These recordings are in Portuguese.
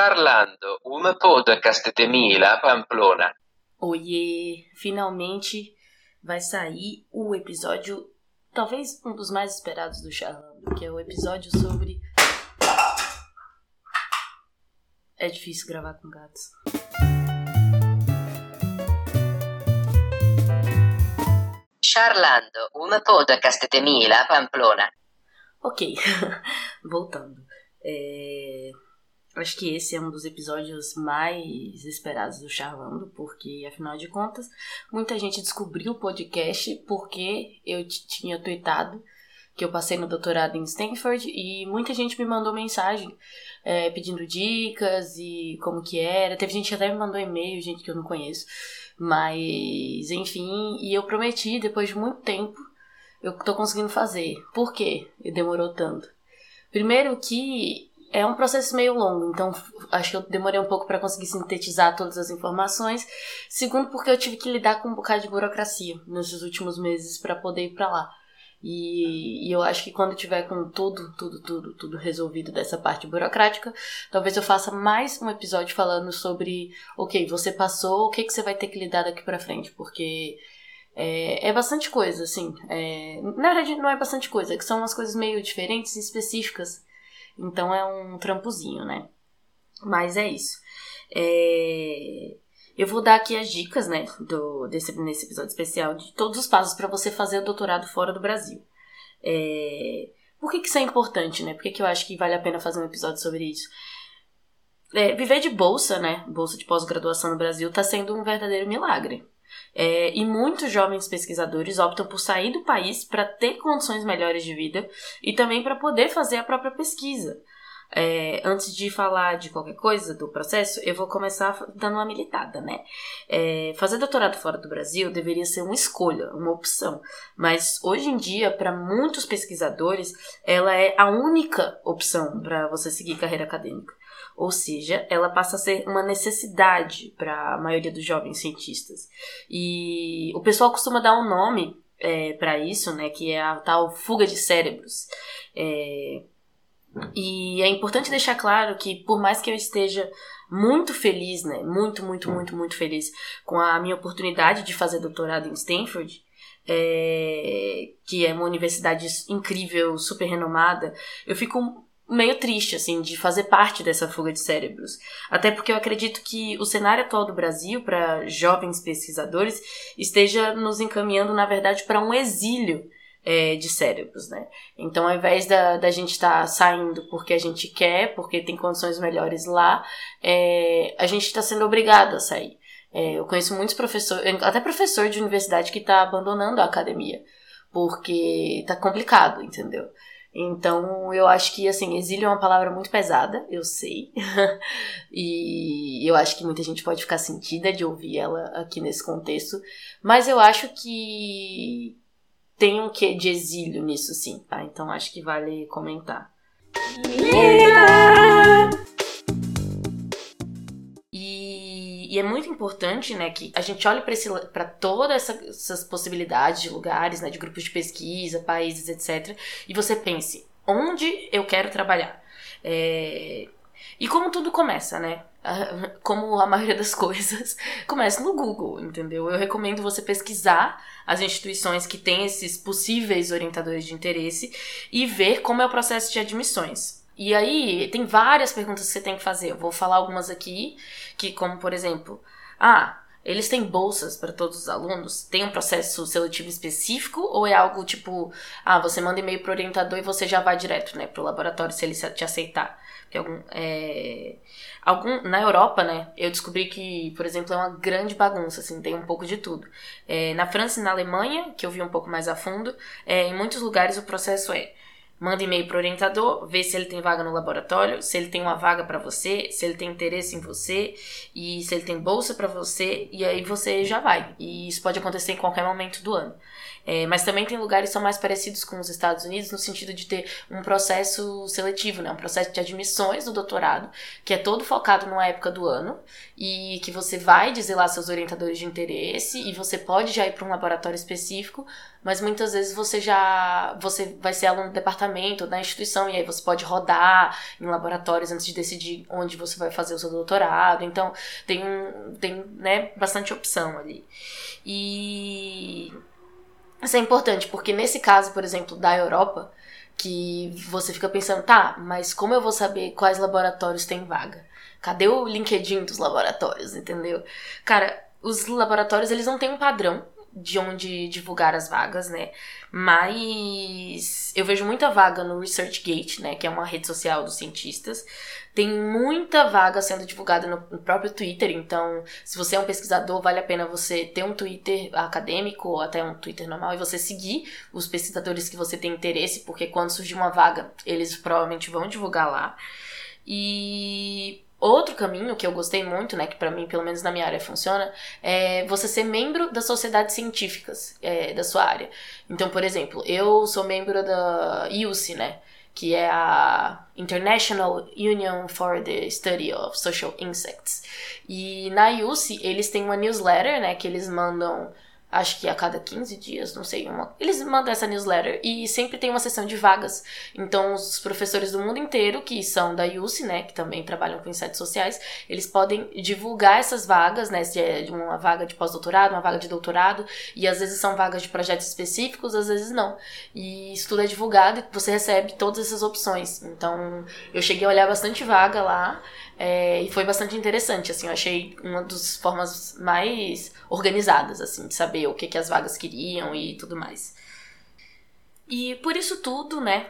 Charlando, uma podcast de Mila, Pamplona. Oiê! Finalmente vai sair o episódio, talvez um dos mais esperados do Charlando, que é o episódio sobre. É difícil gravar com gatos. Charlando, uma podcast de Mila, Pamplona. Ok, voltando. É... Acho que esse é um dos episódios mais esperados do Charlando, porque, afinal de contas, muita gente descobriu o podcast porque eu tinha tweetado que eu passei no doutorado em Stanford e muita gente me mandou mensagem é, pedindo dicas e como que era. Teve gente que até me mandou e-mail, gente que eu não conheço. Mas, enfim, e eu prometi, depois de muito tempo, eu tô conseguindo fazer. Por quê? Demorou tanto. Primeiro que é um processo meio longo, então acho que eu demorei um pouco para conseguir sintetizar todas as informações. Segundo, porque eu tive que lidar com um bocado de burocracia nesses últimos meses para poder ir para lá. E, e, eu acho que quando tiver com tudo, tudo, tudo, tudo resolvido dessa parte burocrática, talvez eu faça mais um episódio falando sobre, ok, você passou, o que, que você vai ter que lidar daqui para frente, porque é, é, bastante coisa, assim. É, na verdade, não é bastante coisa, é que são umas coisas meio diferentes e específicas então é um trampozinho, né? Mas é isso. É... Eu vou dar aqui as dicas, né, do, desse, nesse episódio especial, de todos os passos para você fazer o doutorado fora do Brasil. É... Por que, que isso é importante, né? Por que, que eu acho que vale a pena fazer um episódio sobre isso? É, viver de bolsa, né? Bolsa de pós-graduação no Brasil, está sendo um verdadeiro milagre. É, e muitos jovens pesquisadores optam por sair do país para ter condições melhores de vida e também para poder fazer a própria pesquisa. É, antes de falar de qualquer coisa do processo, eu vou começar dando uma militada, né? É, fazer doutorado fora do Brasil deveria ser uma escolha, uma opção, mas hoje em dia, para muitos pesquisadores, ela é a única opção para você seguir carreira acadêmica. Ou seja, ela passa a ser uma necessidade para a maioria dos jovens cientistas. E o pessoal costuma dar um nome é, para isso, né, que é a tal fuga de cérebros. É, e é importante deixar claro que, por mais que eu esteja muito feliz, né, muito, muito, muito, muito feliz com a minha oportunidade de fazer doutorado em Stanford, é, que é uma universidade incrível, super renomada, eu fico meio triste, assim, de fazer parte dessa fuga de cérebros. Até porque eu acredito que o cenário atual do Brasil, para jovens pesquisadores, esteja nos encaminhando, na verdade, para um exílio é, de cérebros, né? Então, ao invés da, da gente estar tá saindo porque a gente quer, porque tem condições melhores lá, é, a gente está sendo obrigado a sair. É, eu conheço muitos professores, até professor de universidade que está abandonando a academia, porque tá complicado, entendeu? Então, eu acho que, assim, exílio é uma palavra muito pesada, eu sei. e eu acho que muita gente pode ficar sentida de ouvir ela aqui nesse contexto. Mas eu acho que tem um quê de exílio nisso, sim, tá? Então, acho que vale comentar. E é muito importante, né, que a gente olhe para todas essa, essas possibilidades de lugares, né, de grupos de pesquisa, países, etc. E você pense, onde eu quero trabalhar? É... E como tudo começa, né? Como a maioria das coisas, começa no Google, entendeu? Eu recomendo você pesquisar as instituições que têm esses possíveis orientadores de interesse e ver como é o processo de admissões. E aí, tem várias perguntas que você tem que fazer. Eu vou falar algumas aqui, que como, por exemplo, ah, eles têm bolsas para todos os alunos? Tem um processo seletivo específico ou é algo tipo, ah, você manda e-mail pro orientador e você já vai direto, né, pro laboratório se ele te aceitar? Algum, é, algum na Europa, né, eu descobri que, por exemplo, é uma grande bagunça, assim, tem um pouco de tudo. É, na França e na Alemanha, que eu vi um pouco mais a fundo, é, em muitos lugares o processo é Manda e-mail para o orientador, vê se ele tem vaga no laboratório, se ele tem uma vaga para você, se ele tem interesse em você e se ele tem bolsa para você, e aí você já vai. E isso pode acontecer em qualquer momento do ano. É, mas também tem lugares que são mais parecidos com os Estados Unidos no sentido de ter um processo seletivo, né? Um processo de admissões do doutorado, que é todo focado numa época do ano e que você vai dizer lá seus orientadores de interesse e você pode já ir para um laboratório específico, mas muitas vezes você já você vai ser aluno do departamento da instituição e aí você pode rodar em laboratórios antes de decidir onde você vai fazer o seu doutorado. Então tem um, tem né, bastante opção ali. E isso é importante, porque nesse caso, por exemplo, da Europa, que você fica pensando, tá, mas como eu vou saber quais laboratórios têm vaga? Cadê o LinkedIn dos laboratórios, entendeu? Cara, os laboratórios, eles não têm um padrão de onde divulgar as vagas, né? Mas eu vejo muita vaga no ResearchGate, né, que é uma rede social dos cientistas. Tem muita vaga sendo divulgada no, próprio Twitter, então se você é um pesquisador, vale a pena você ter um Twitter acadêmico ou até um Twitter normal e você seguir os pesquisadores que você tem interesse, porque quando surgir uma vaga, eles provavelmente vão divulgar lá. E Outro caminho que eu gostei muito, né, que para mim, pelo menos na minha área, funciona, é você ser membro das sociedades científicas é, da sua área. Então, por exemplo, eu sou membro da IUCI, né, que é a International Union for the Study of Social Insects. E na IUCI, eles têm uma newsletter, né, que eles mandam acho que a cada 15 dias, não sei, uma... eles mandam essa newsletter e sempre tem uma sessão de vagas. Então, os professores do mundo inteiro, que são da UC, né, que também trabalham com insetos sociais, eles podem divulgar essas vagas, né, se é uma vaga de pós-doutorado, uma vaga de doutorado, e às vezes são vagas de projetos específicos, às vezes não. E isso tudo é divulgado e você recebe todas essas opções. Então, eu cheguei a olhar bastante vaga lá, é, e foi bastante interessante, assim, eu achei uma das formas mais organizadas, assim, de saber o que, que as vagas queriam e tudo mais. E por isso tudo, né,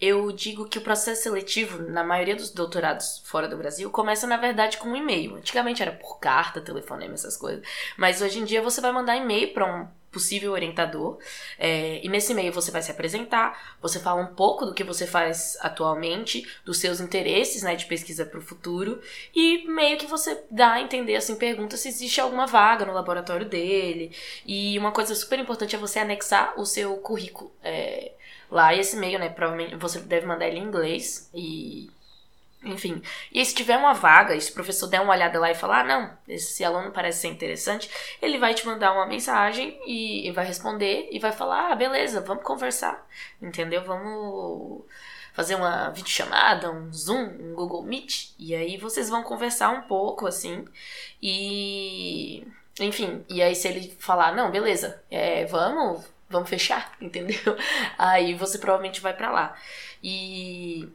eu digo que o processo seletivo, na maioria dos doutorados fora do Brasil, começa na verdade com um e-mail. Antigamente era por carta, telefonema, essas coisas. Mas hoje em dia você vai mandar e-mail para um possível orientador. É, e nesse e-mail você vai se apresentar, você fala um pouco do que você faz atualmente, dos seus interesses né, de pesquisa para o futuro, e meio que você dá a entender, assim, pergunta se existe alguma vaga no laboratório dele. E uma coisa super importante é você anexar o seu currículo. É, lá e esse e-mail, né, provavelmente você deve mandar ele em inglês e enfim, e se tiver uma vaga, e se o professor der uma olhada lá e falar, ah, não, esse aluno parece ser interessante, ele vai te mandar uma mensagem e, e vai responder e vai falar, ah, beleza, vamos conversar, entendeu? Vamos fazer uma videochamada, um Zoom, um Google Meet, e aí vocês vão conversar um pouco, assim, e... Enfim, e aí se ele falar, não, beleza, é, vamos, vamos fechar, entendeu? Aí você provavelmente vai para lá. E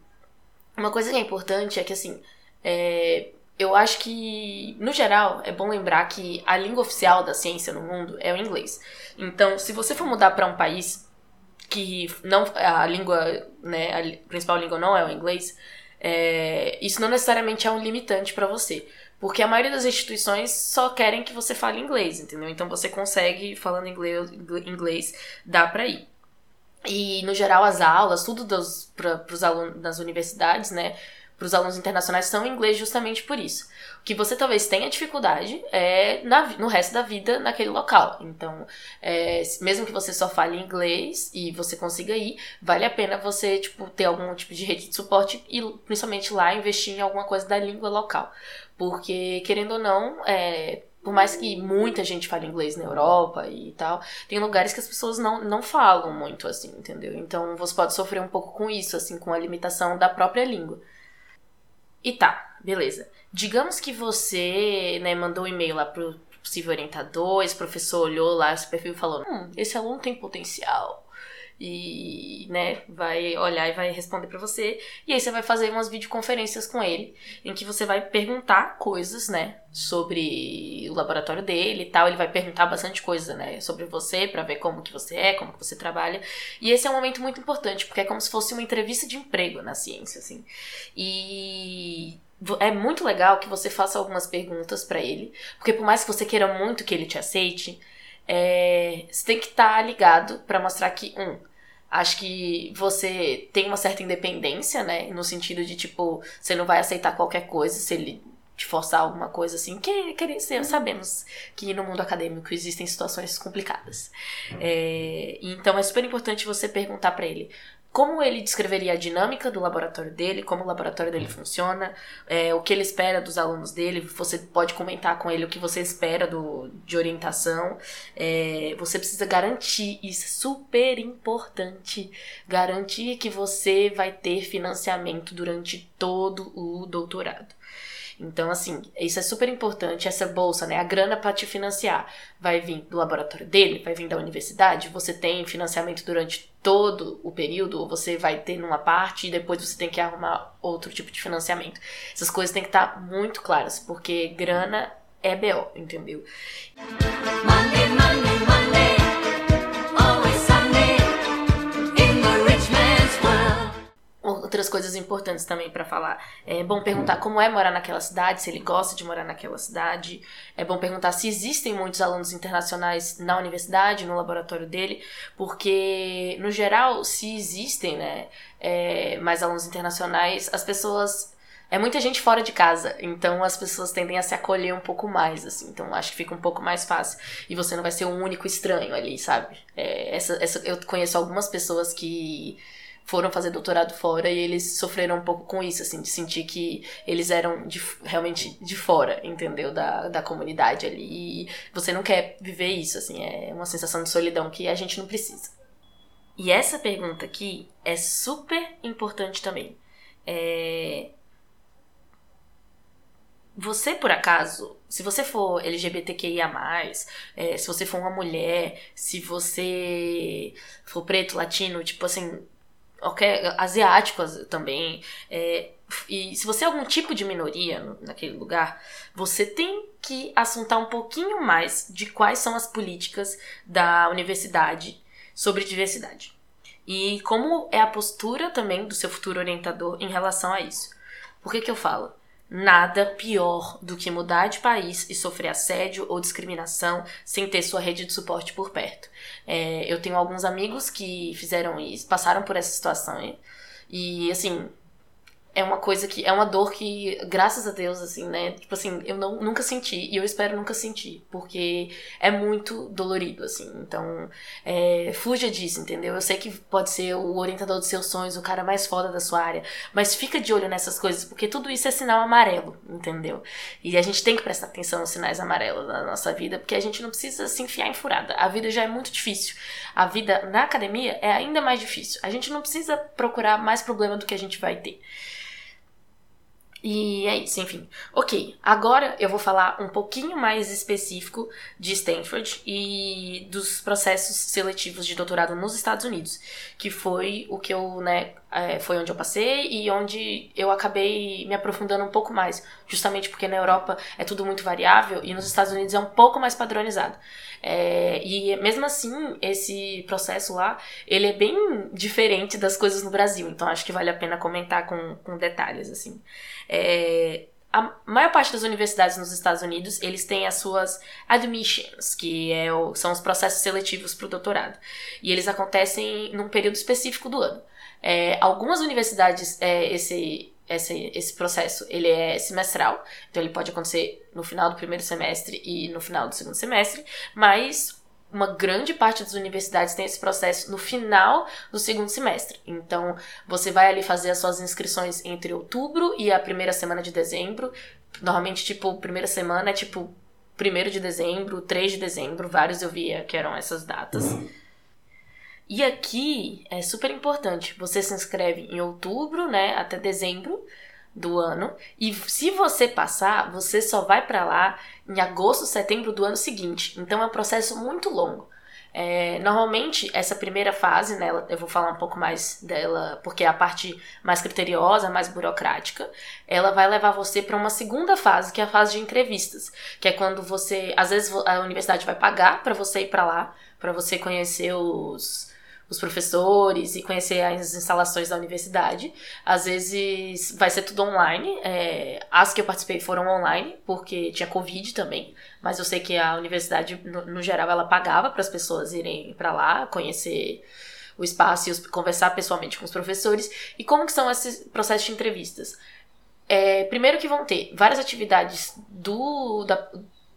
uma coisa que é importante é que, assim, é, eu acho que, no geral, é bom lembrar que a língua oficial da ciência no mundo é o inglês. Então, se você for mudar para um país que não a língua, né, a principal língua não é o inglês, é, isso não necessariamente é um limitante para você. Porque a maioria das instituições só querem que você fale inglês, entendeu? Então você consegue, falando inglês, inglês dá pra ir. E, no geral, as aulas, tudo para os alunos das universidades, né? Para os alunos internacionais são em inglês justamente por isso. O que você talvez tenha dificuldade é na, no resto da vida naquele local. Então, é, mesmo que você só fale inglês e você consiga ir, vale a pena você tipo, ter algum tipo de rede de suporte e, principalmente lá, investir em alguma coisa da língua local. Porque, querendo ou não, é, por mais que muita gente fale inglês na Europa e tal, tem lugares que as pessoas não, não falam muito assim, entendeu? Então você pode sofrer um pouco com isso, assim, com a limitação da própria língua. E tá, beleza. Digamos que você, né, mandou um e-mail lá pro possível orientador, esse professor olhou lá esse perfil e falou: Hum, esse aluno tem potencial e, né, vai olhar e vai responder para você. E aí você vai fazer umas videoconferências com ele, em que você vai perguntar coisas, né, sobre o laboratório dele e tal. Ele vai perguntar bastante coisa, né, sobre você, para ver como que você é, como que você trabalha. E esse é um momento muito importante, porque é como se fosse uma entrevista de emprego na ciência, assim. E é muito legal que você faça algumas perguntas para ele, porque por mais que você queira muito que ele te aceite, é, você tem que estar tá ligado para mostrar que, um, acho que você tem uma certa independência, né? No sentido de, tipo, você não vai aceitar qualquer coisa se ele de forçar alguma coisa assim, que, que sabemos que no mundo acadêmico existem situações complicadas. É, então é super importante você perguntar para ele como ele descreveria a dinâmica do laboratório dele, como o laboratório dele funciona, é, o que ele espera dos alunos dele. Você pode comentar com ele o que você espera do, de orientação. É, você precisa garantir, isso é super importante, garantir que você vai ter financiamento durante todo o doutorado. Então, assim, isso é super importante, essa bolsa, né? A grana para te financiar vai vir do laboratório dele, vai vir da universidade, você tem financiamento durante todo o período, ou você vai ter numa parte e depois você tem que arrumar outro tipo de financiamento. Essas coisas têm que estar muito claras, porque grana é BO, entendeu? Money, outras coisas importantes também para falar. É bom perguntar como é morar naquela cidade, se ele gosta de morar naquela cidade. É bom perguntar se existem muitos alunos internacionais na universidade, no laboratório dele, porque, no geral, se existem né, é, mais alunos internacionais, as pessoas é muita gente fora de casa, então as pessoas tendem a se acolher um pouco mais, assim. Então acho que fica um pouco mais fácil. E você não vai ser o único estranho ali, sabe? É, essa, essa, eu conheço algumas pessoas que foram fazer doutorado fora e eles sofreram um pouco com isso, assim, de sentir que eles eram de, realmente de fora, entendeu? Da, da comunidade ali. E você não quer viver isso, assim, é uma sensação de solidão que a gente não precisa. E essa pergunta aqui é super importante também. É... Você, por acaso, se você for LGBTQIA, é, se você for uma mulher, se você for preto, latino, tipo assim, qualquer asiáticos também. É, e se você é algum tipo de minoria naquele lugar, você tem que assuntar um pouquinho mais de quais são as políticas da universidade sobre diversidade. E como é a postura também do seu futuro orientador em relação a isso. Por que, que eu falo? Nada pior do que mudar de país e sofrer assédio ou discriminação sem ter sua rede de suporte por perto. É, eu tenho alguns amigos que fizeram isso, passaram por essa situação. E, assim, é uma coisa que. É uma dor que, graças a Deus, assim, né? Tipo assim, eu não, nunca senti e eu espero nunca sentir, porque é muito dolorido, assim. Então, é, fuja disso, entendeu? Eu sei que pode ser o orientador dos seus sonhos, o cara mais foda da sua área, mas fica de olho nessas coisas, porque tudo isso é sinal amarelo, entendeu? E a gente tem que prestar atenção nos sinais amarelos na nossa vida, porque a gente não precisa se enfiar em furada. A vida já é muito difícil. A vida na academia é ainda mais difícil. A gente não precisa procurar mais problema do que a gente vai ter. E é isso, enfim. Ok, agora eu vou falar um pouquinho mais específico de Stanford e dos processos seletivos de doutorado nos Estados Unidos, que foi o que eu, né, é, foi onde eu passei e onde eu acabei me aprofundando um pouco mais, justamente porque na Europa é tudo muito variável e nos Estados Unidos é um pouco mais padronizado. É, e mesmo assim, esse processo lá, ele é bem diferente das coisas no Brasil, então acho que vale a pena comentar com, com detalhes, assim. É, a maior parte das universidades nos Estados Unidos, eles têm as suas admissions, que é o, são os processos seletivos para o doutorado. E eles acontecem num período específico do ano. É, algumas universidades, é, esse, esse, esse processo, ele é semestral, então ele pode acontecer no final do primeiro semestre e no final do segundo semestre, mas uma grande parte das universidades tem esse processo no final do segundo semestre. Então, você vai ali fazer as suas inscrições entre outubro e a primeira semana de dezembro. Normalmente, tipo, primeira semana é tipo 1 de dezembro, 3 de dezembro, vários eu via que eram essas datas. E aqui é super importante, você se inscreve em outubro, né, até dezembro do ano, e se você passar, você só vai para lá em agosto, setembro do ano seguinte. Então é um processo muito longo. É, normalmente, essa primeira fase, né, eu vou falar um pouco mais dela, porque é a parte mais criteriosa, mais burocrática, ela vai levar você para uma segunda fase, que é a fase de entrevistas, que é quando você, às vezes a universidade vai pagar para você ir para lá, para você conhecer os os professores e conhecer as instalações da universidade. Às vezes vai ser tudo online. É, as que eu participei foram online, porque tinha Covid também. Mas eu sei que a universidade, no, no geral, ela pagava para as pessoas irem para lá, conhecer o espaço e os, conversar pessoalmente com os professores. E como que são esses processos de entrevistas? é, primeiro que vão ter várias atividades do, da,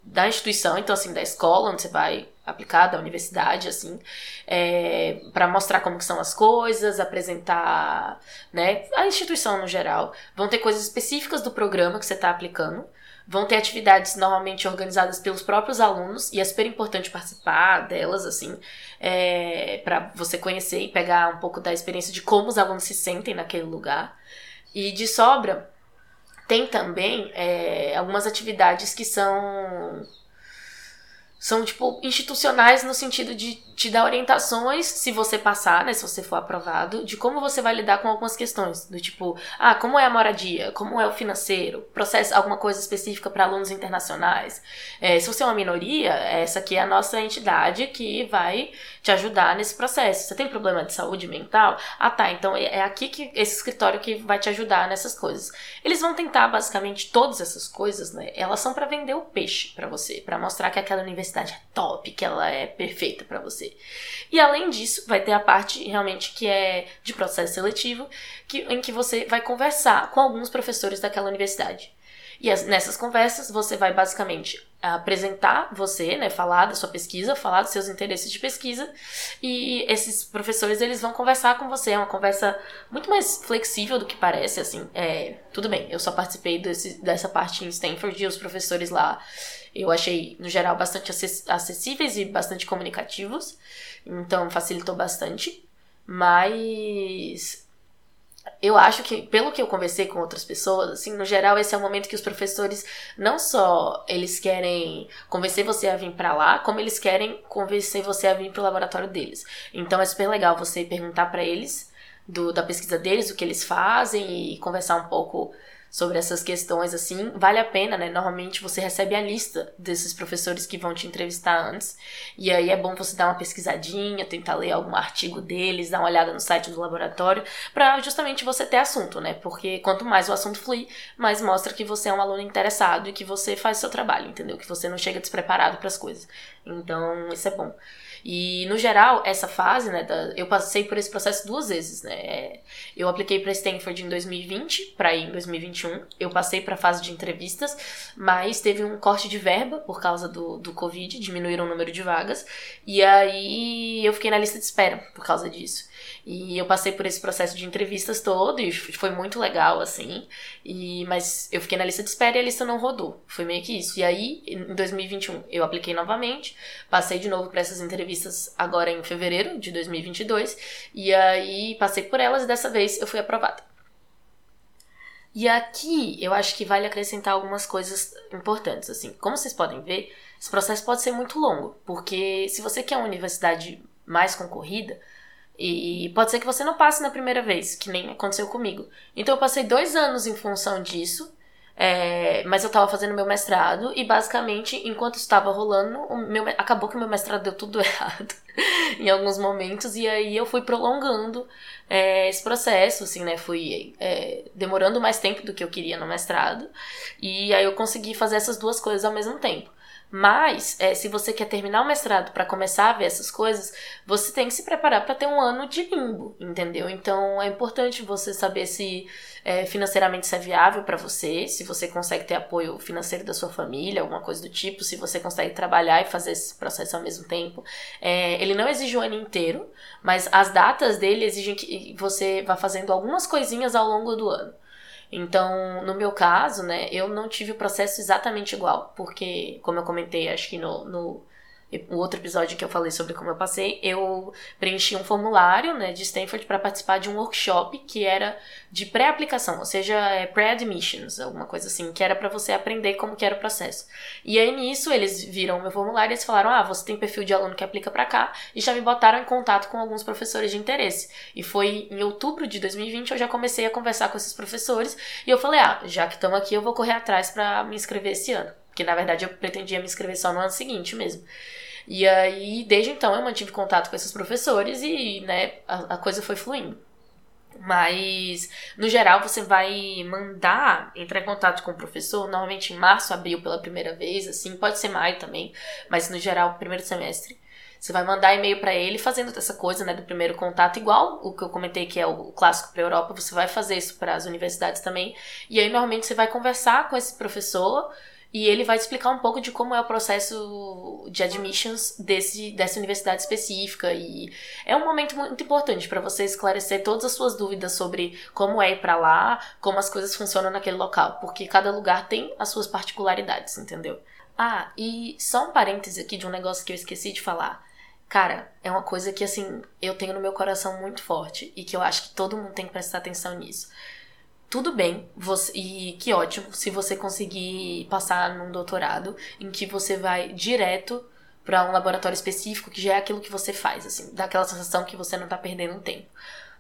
da instituição, então assim, da escola onde você vai aplicar, da universidade, assim, é, para mostrar como são as coisas, apresentar, né, a instituição no geral. Vão ter coisas específicas do programa que você está aplicando. Vão ter atividades normalmente organizadas pelos próprios alunos e é super importante participar delas, assim, é, para você conhecer e pegar um pouco da experiência de como os alunos se sentem naquele lugar. E de sobra, tem também é, algumas atividades que são são tipo institucionais no sentido de te dar orientações se você passar, né, se você for aprovado, de como você vai lidar com algumas questões, do tipo, ah, como é a moradia, como é o financeiro, processo alguma coisa específica para alunos internacionais. É, se você é uma minoria, essa aqui é a nossa entidade que vai te ajudar nesse processo. Você tem problema de saúde mental? Ah, tá, então é, é aqui que esse escritório que vai te ajudar nessas coisas. Eles vão tentar basicamente todas essas coisas, né? Elas são para vender o peixe para você, para mostrar que aquela universidade é top, que ela é perfeita para você. E além disso, vai ter a parte realmente que é de processo seletivo, que, em que você vai conversar com alguns professores daquela universidade. E as, nessas conversas você vai basicamente apresentar você, né, falar da sua pesquisa, falar dos seus interesses de pesquisa, e esses professores eles vão conversar com você, é uma conversa muito mais flexível do que parece, assim, é, tudo bem, eu só participei desse, dessa parte em Stanford e os professores lá eu achei, no geral, bastante acessíveis e bastante comunicativos. Então, facilitou bastante. Mas eu acho que, pelo que eu conversei com outras pessoas, assim, no geral, esse é o momento que os professores não só eles querem convencer você a vir para lá, como eles querem convencer você a vir pro laboratório deles. Então é super legal você perguntar para eles do, da pesquisa deles, o que eles fazem e conversar um pouco sobre essas questões assim, vale a pena, né? Normalmente você recebe a lista desses professores que vão te entrevistar antes, e aí é bom você dar uma pesquisadinha, tentar ler algum artigo deles, dar uma olhada no site do laboratório, para justamente você ter assunto, né? Porque quanto mais o assunto fluir, mais mostra que você é um aluno interessado e que você faz seu trabalho, entendeu? Que você não chega despreparado para as coisas. Então, isso é bom. E, no geral, essa fase, né, da, eu passei por esse processo duas vezes, né? Eu apliquei para Stanford em 2020, para ir em 2021. Eu passei para a fase de entrevistas, mas teve um corte de verba por causa do, do Covid, diminuíram o número de vagas. E aí eu fiquei na lista de espera por causa disso. E eu passei por esse processo de entrevistas todo e foi muito legal, assim. E, mas eu fiquei na lista de espera e a lista não rodou. Foi meio que isso. E aí, em 2021, eu apliquei novamente, passei de novo para essas entrevistas agora em fevereiro de 2022. E aí passei por elas e dessa vez eu fui aprovada. E aqui eu acho que vale acrescentar algumas coisas importantes. Assim, como vocês podem ver, esse processo pode ser muito longo, porque se você quer uma universidade mais concorrida, e pode ser que você não passe na primeira vez, que nem aconteceu comigo. Então eu passei dois anos em função disso, é, mas eu estava fazendo meu mestrado e basicamente, enquanto estava rolando, meu, acabou que meu mestrado deu tudo errado em alguns momentos, e aí eu fui prolongando é, esse processo, assim, né? Fui é, demorando mais tempo do que eu queria no mestrado, e aí eu consegui fazer essas duas coisas ao mesmo tempo. Mas, é, se você quer terminar o mestrado para começar a ver essas coisas, você tem que se preparar para ter um ano de limbo, entendeu? Então, é importante você saber se é, financeiramente isso é viável para você, se você consegue ter apoio financeiro da sua família, alguma coisa do tipo, se você consegue trabalhar e fazer esse processo ao mesmo tempo. É, ele não exige o ano inteiro, mas as datas dele exigem que você vá fazendo algumas coisinhas ao longo do ano. Então, no meu caso, né, eu não tive o processo exatamente igual, porque, como eu comentei, acho que no, no o outro episódio que eu falei sobre como eu passei, eu preenchi um formulário né, de Stanford para participar de um workshop que era de pré-aplicação, ou seja, é pré-admissions, alguma coisa assim, que era para você aprender como que era o processo. E aí nisso eles viram o meu formulário e eles falaram: "Ah, você tem perfil de aluno que aplica para cá" e já me botaram em contato com alguns professores de interesse. E foi em outubro de 2020 eu já comecei a conversar com esses professores e eu falei: "Ah, já que estamos aqui, eu vou correr atrás para me inscrever esse ano". Porque na verdade eu pretendia me inscrever só no ano seguinte mesmo. E aí, desde então, eu mantive contato com esses professores e, né, a, a coisa foi fluindo. Mas, no geral, você vai mandar entrar em contato com o professor, normalmente em março, abril pela primeira vez, assim, pode ser maio também, mas no geral, primeiro semestre. Você vai mandar e-mail para ele fazendo essa coisa, né, do primeiro contato, igual o que eu comentei que é o clássico para Europa, você vai fazer isso para as universidades também. E aí normalmente você vai conversar com esse professor e ele vai te explicar um pouco de como é o processo de admissions desse, dessa universidade específica. E é um momento muito importante para você esclarecer todas as suas dúvidas sobre como é ir para lá, como as coisas funcionam naquele local, porque cada lugar tem as suas particularidades, entendeu? Ah, e só um parêntese aqui de um negócio que eu esqueci de falar. Cara, é uma coisa que assim, eu tenho no meu coração muito forte e que eu acho que todo mundo tem que prestar atenção nisso tudo bem, você, e que ótimo se você conseguir passar num doutorado em que você vai direto para um laboratório específico que já é aquilo que você faz, assim, dá aquela sensação que você não tá perdendo tempo.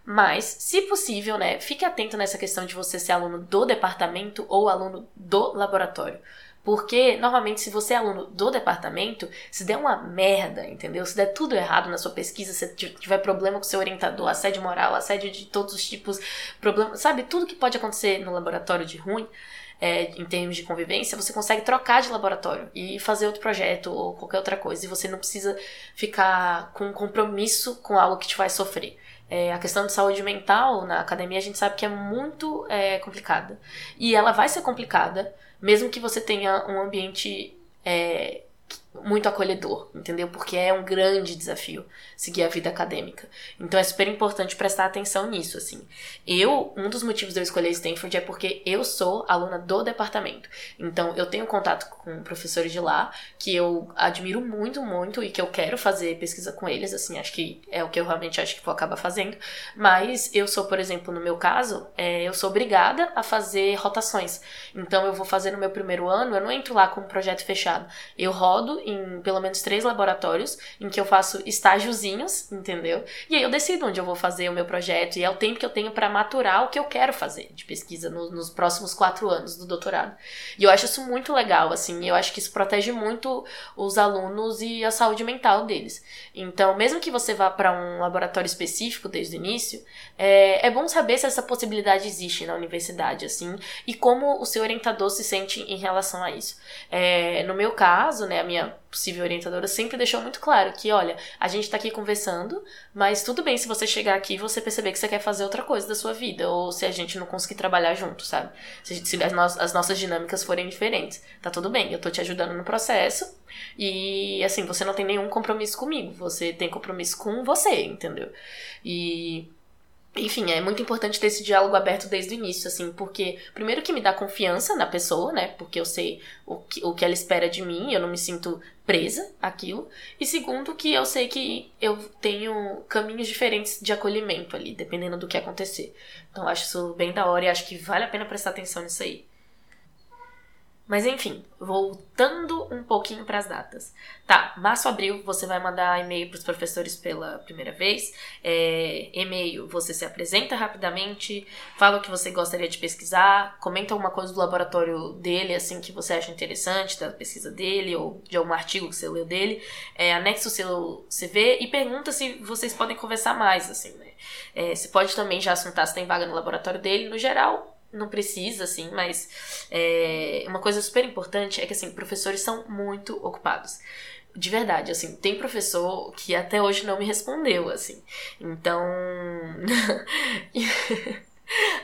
Mas, se possível, né, fique atento nessa questão de você ser aluno do departamento ou aluno do laboratório. Porque, normalmente, se você é aluno do departamento, se der uma merda, entendeu? Se der tudo errado na sua pesquisa, se tiver problema com seu orientador, assédio moral, assédio de todos os tipos, problema, sabe? Tudo que pode acontecer no laboratório de ruim, é, em termos de convivência, você consegue trocar de laboratório e fazer outro projeto ou qualquer outra coisa. E você não precisa ficar com compromisso com algo que te faz sofrer. É, a questão de saúde mental na academia a gente sabe que é muito é, complicada. E ela vai ser complicada mesmo que você tenha um ambiente é, muito acolhedor, entendeu? Porque é um grande desafio seguir a vida acadêmica. Então é super importante prestar atenção nisso, assim. Eu, um dos motivos de eu escolher Stanford é porque eu sou aluna do departamento. Então eu tenho contato com professores de lá que eu admiro muito, muito e que eu quero fazer pesquisa com eles, assim, acho que é o que eu realmente acho que vou acabar fazendo. Mas eu sou, por exemplo, no meu caso, é, eu sou obrigada a fazer rotações. Então eu vou fazer no meu primeiro ano, eu não entro lá com um projeto fechado. Eu rodo em pelo menos três laboratórios em que eu faço estágiozinhos, entendeu? E aí eu decido onde eu vou fazer o meu projeto e é o tempo que eu tenho para maturar o que eu quero fazer de pesquisa no, nos próximos quatro anos do doutorado. E eu acho isso muito legal, assim, eu acho que isso protege muito os alunos e a saúde mental deles. Então, mesmo que você vá para um laboratório específico desde o início, é, é bom saber se essa possibilidade existe na universidade, assim, e como o seu orientador se sente em relação a isso. É, no meu caso, né, a minha possível orientadora sempre deixou muito claro que, olha, a gente tá aqui conversando, mas tudo bem se você chegar aqui e você perceber que você quer fazer outra coisa da sua vida, ou se a gente não conseguir trabalhar junto, sabe? Se, se as, no as nossas dinâmicas forem diferentes. Tá tudo bem, eu tô te ajudando no processo, e assim, você não tem nenhum compromisso comigo, você tem compromisso com você, entendeu? E enfim, é muito importante ter esse diálogo aberto desde o início, assim, porque, primeiro, que me dá confiança na pessoa, né? Porque eu sei o que, o que ela espera de mim, eu não me sinto presa àquilo. E segundo, que eu sei que eu tenho caminhos diferentes de acolhimento ali, dependendo do que acontecer. Então, acho isso bem da hora e acho que vale a pena prestar atenção nisso aí. Mas enfim, voltando um pouquinho para as datas. Tá, março, abril, você vai mandar e-mail para os professores pela primeira vez. É, e-mail, você se apresenta rapidamente, fala o que você gostaria de pesquisar, comenta alguma coisa do laboratório dele, assim, que você acha interessante, da pesquisa dele, ou de algum artigo que você leu dele. É, anexa o seu CV e pergunta se vocês podem conversar mais, assim, né? É, você pode também já assuntar se tem vaga no laboratório dele. No geral, não precisa, assim, mas é, uma coisa super importante é que, assim, professores são muito ocupados. De verdade, assim, tem professor que até hoje não me respondeu, assim. Então.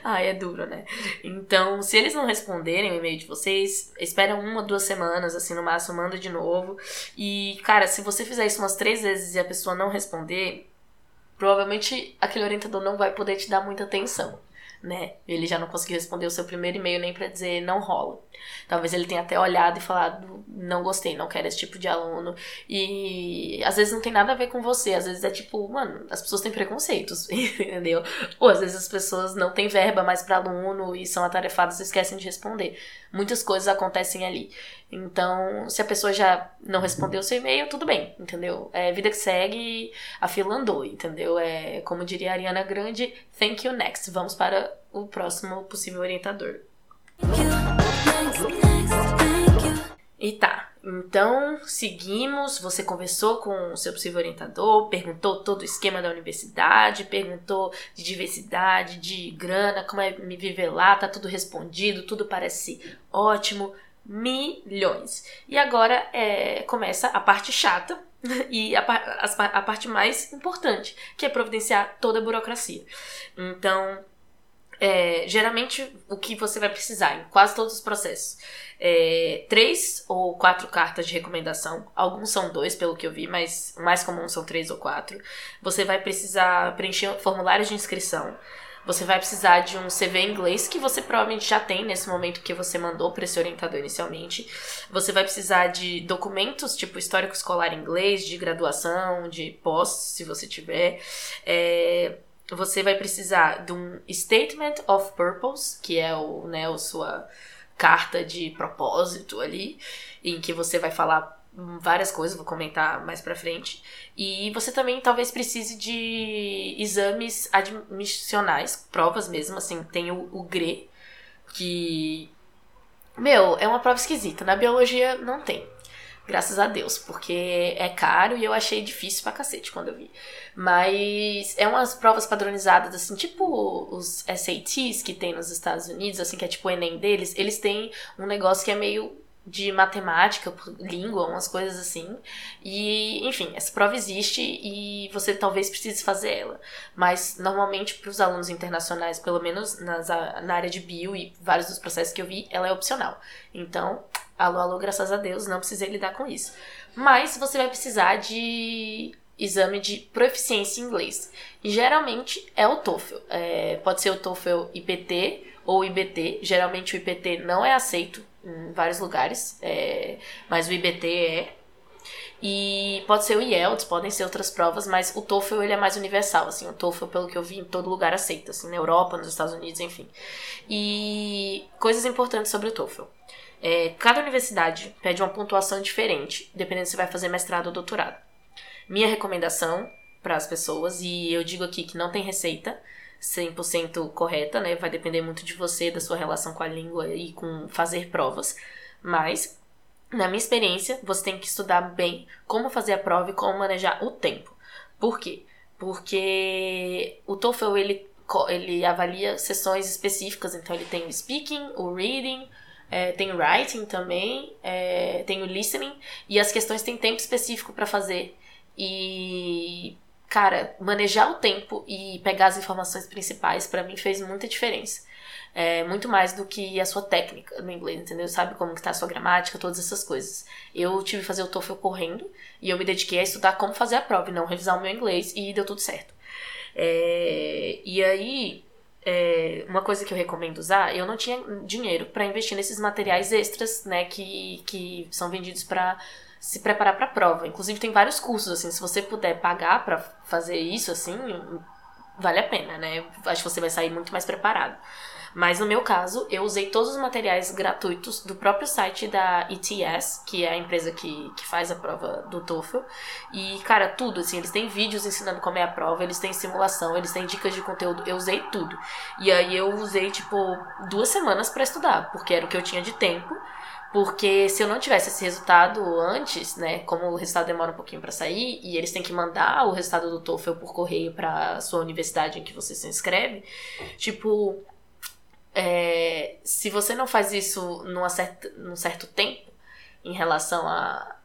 Ai, é duro, né? Então, se eles não responderem o e-mail de vocês, espera uma, duas semanas, assim, no máximo, manda de novo. E, cara, se você fizer isso umas três vezes e a pessoa não responder, provavelmente aquele orientador não vai poder te dar muita atenção né? Ele já não conseguiu responder o seu primeiro e-mail nem para dizer não rola. Talvez ele tenha até olhado e falado não gostei, não quero esse tipo de aluno. E às vezes não tem nada a ver com você, às vezes é tipo, mano, as pessoas têm preconceitos, entendeu? Ou às vezes as pessoas não têm verba mais para aluno e são atarefadas e esquecem de responder. Muitas coisas acontecem ali. Então, se a pessoa já não respondeu o seu e-mail, tudo bem, entendeu? É vida que segue, a fila andou, entendeu? É, como diria a Ariana Grande, thank you next. Vamos para o próximo possível orientador. E tá, então seguimos. Você conversou com o seu possível orientador, perguntou todo o esquema da universidade, perguntou de diversidade, de grana, como é me viver lá, tá tudo respondido, tudo parece ótimo Milhões. E agora é, começa a parte chata e a, a, a parte mais importante, que é providenciar toda a burocracia. Então, é, geralmente o que você vai precisar em quase todos os processos é, três ou quatro cartas de recomendação. Alguns são dois, pelo que eu vi, mas o mais comum são três ou quatro. Você vai precisar preencher formulários de inscrição. Você vai precisar de um CV em inglês, que você provavelmente já tem nesse momento que você mandou para esse orientador inicialmente. Você vai precisar de documentos, tipo histórico escolar em inglês, de graduação, de pós, se você tiver. É, você vai precisar de um Statement of Purpose, que é o, né, o sua carta de propósito ali, em que você vai falar várias coisas, vou comentar mais pra frente. E você também talvez precise de exames admissionais, provas mesmo, assim, tem o, o GRE, que. Meu, é uma prova esquisita. Na biologia não tem. Graças a Deus, porque é caro e eu achei difícil pra cacete quando eu vi. Mas é umas provas padronizadas, assim, tipo os SATs que tem nos Estados Unidos, assim, que é tipo o Enem deles, eles têm um negócio que é meio de matemática, língua, umas coisas assim. E, enfim, essa prova existe e você talvez precise fazer ela. Mas, normalmente, para os alunos internacionais, pelo menos nas, na área de bio e vários dos processos que eu vi, ela é opcional. Então, alô, alô, graças a Deus, não precisei lidar com isso. Mas você vai precisar de exame de proficiência em inglês. Geralmente é o TOEFL. É, pode ser o TOEFL IPT ou IBT. Geralmente o IPT não é aceito em vários lugares, é, mas o IBT é. E pode ser o IELTS, podem ser outras provas, mas o TOEFL ele é mais universal, assim, o TOEFL, pelo que eu vi, em todo lugar aceita, assim, na Europa, nos Estados Unidos, enfim. E coisas importantes sobre o TOEFL. É, cada universidade pede uma pontuação diferente, dependendo se vai fazer mestrado ou doutorado. Minha recomendação para as pessoas, e eu digo aqui que não tem receita, 100% correta, né? Vai depender muito de você, da sua relação com a língua e com fazer provas. Mas, na minha experiência, você tem que estudar bem como fazer a prova e como manejar o tempo. Por quê? Porque o TOEFL, ele, ele avalia sessões específicas. Então, ele tem o speaking, o reading, é, tem writing também, é, tem o listening. E as questões têm tempo específico para fazer. E cara, manejar o tempo e pegar as informações principais, para mim fez muita diferença. É, muito mais do que a sua técnica no inglês, entendeu? Sabe como que tá a sua gramática, todas essas coisas. Eu tive que fazer o TOEFL correndo e eu me dediquei a estudar como fazer a prova e não revisar o meu inglês e deu tudo certo. É, e aí, é, uma coisa que eu recomendo usar, eu não tinha dinheiro para investir nesses materiais extras, né, que, que são vendidos para se preparar para a prova. Inclusive tem vários cursos assim, se você puder pagar para fazer isso assim, vale a pena, né? Acho que você vai sair muito mais preparado. Mas no meu caso, eu usei todos os materiais gratuitos do próprio site da ETS, que é a empresa que, que faz a prova do TOEFL. E, cara, tudo, assim, eles têm vídeos ensinando como é a prova, eles têm simulação, eles têm dicas de conteúdo. Eu usei tudo. E aí eu usei, tipo, duas semanas para estudar, porque era o que eu tinha de tempo. Porque se eu não tivesse esse resultado antes, né, como o resultado demora um pouquinho para sair e eles têm que mandar o resultado do TOEFL por correio para sua universidade em que você se inscreve, tipo, é, se você não faz isso numa certa, num certo tempo em relação a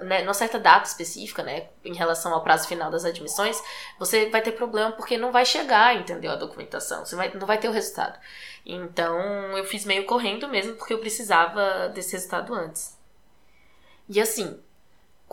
né, numa certa data específica, né, em relação ao prazo final das admissões, você vai ter problema porque não vai chegar, entendeu, a documentação, você vai, não vai ter o resultado. Então, eu fiz meio correndo mesmo porque eu precisava desse resultado antes. E assim,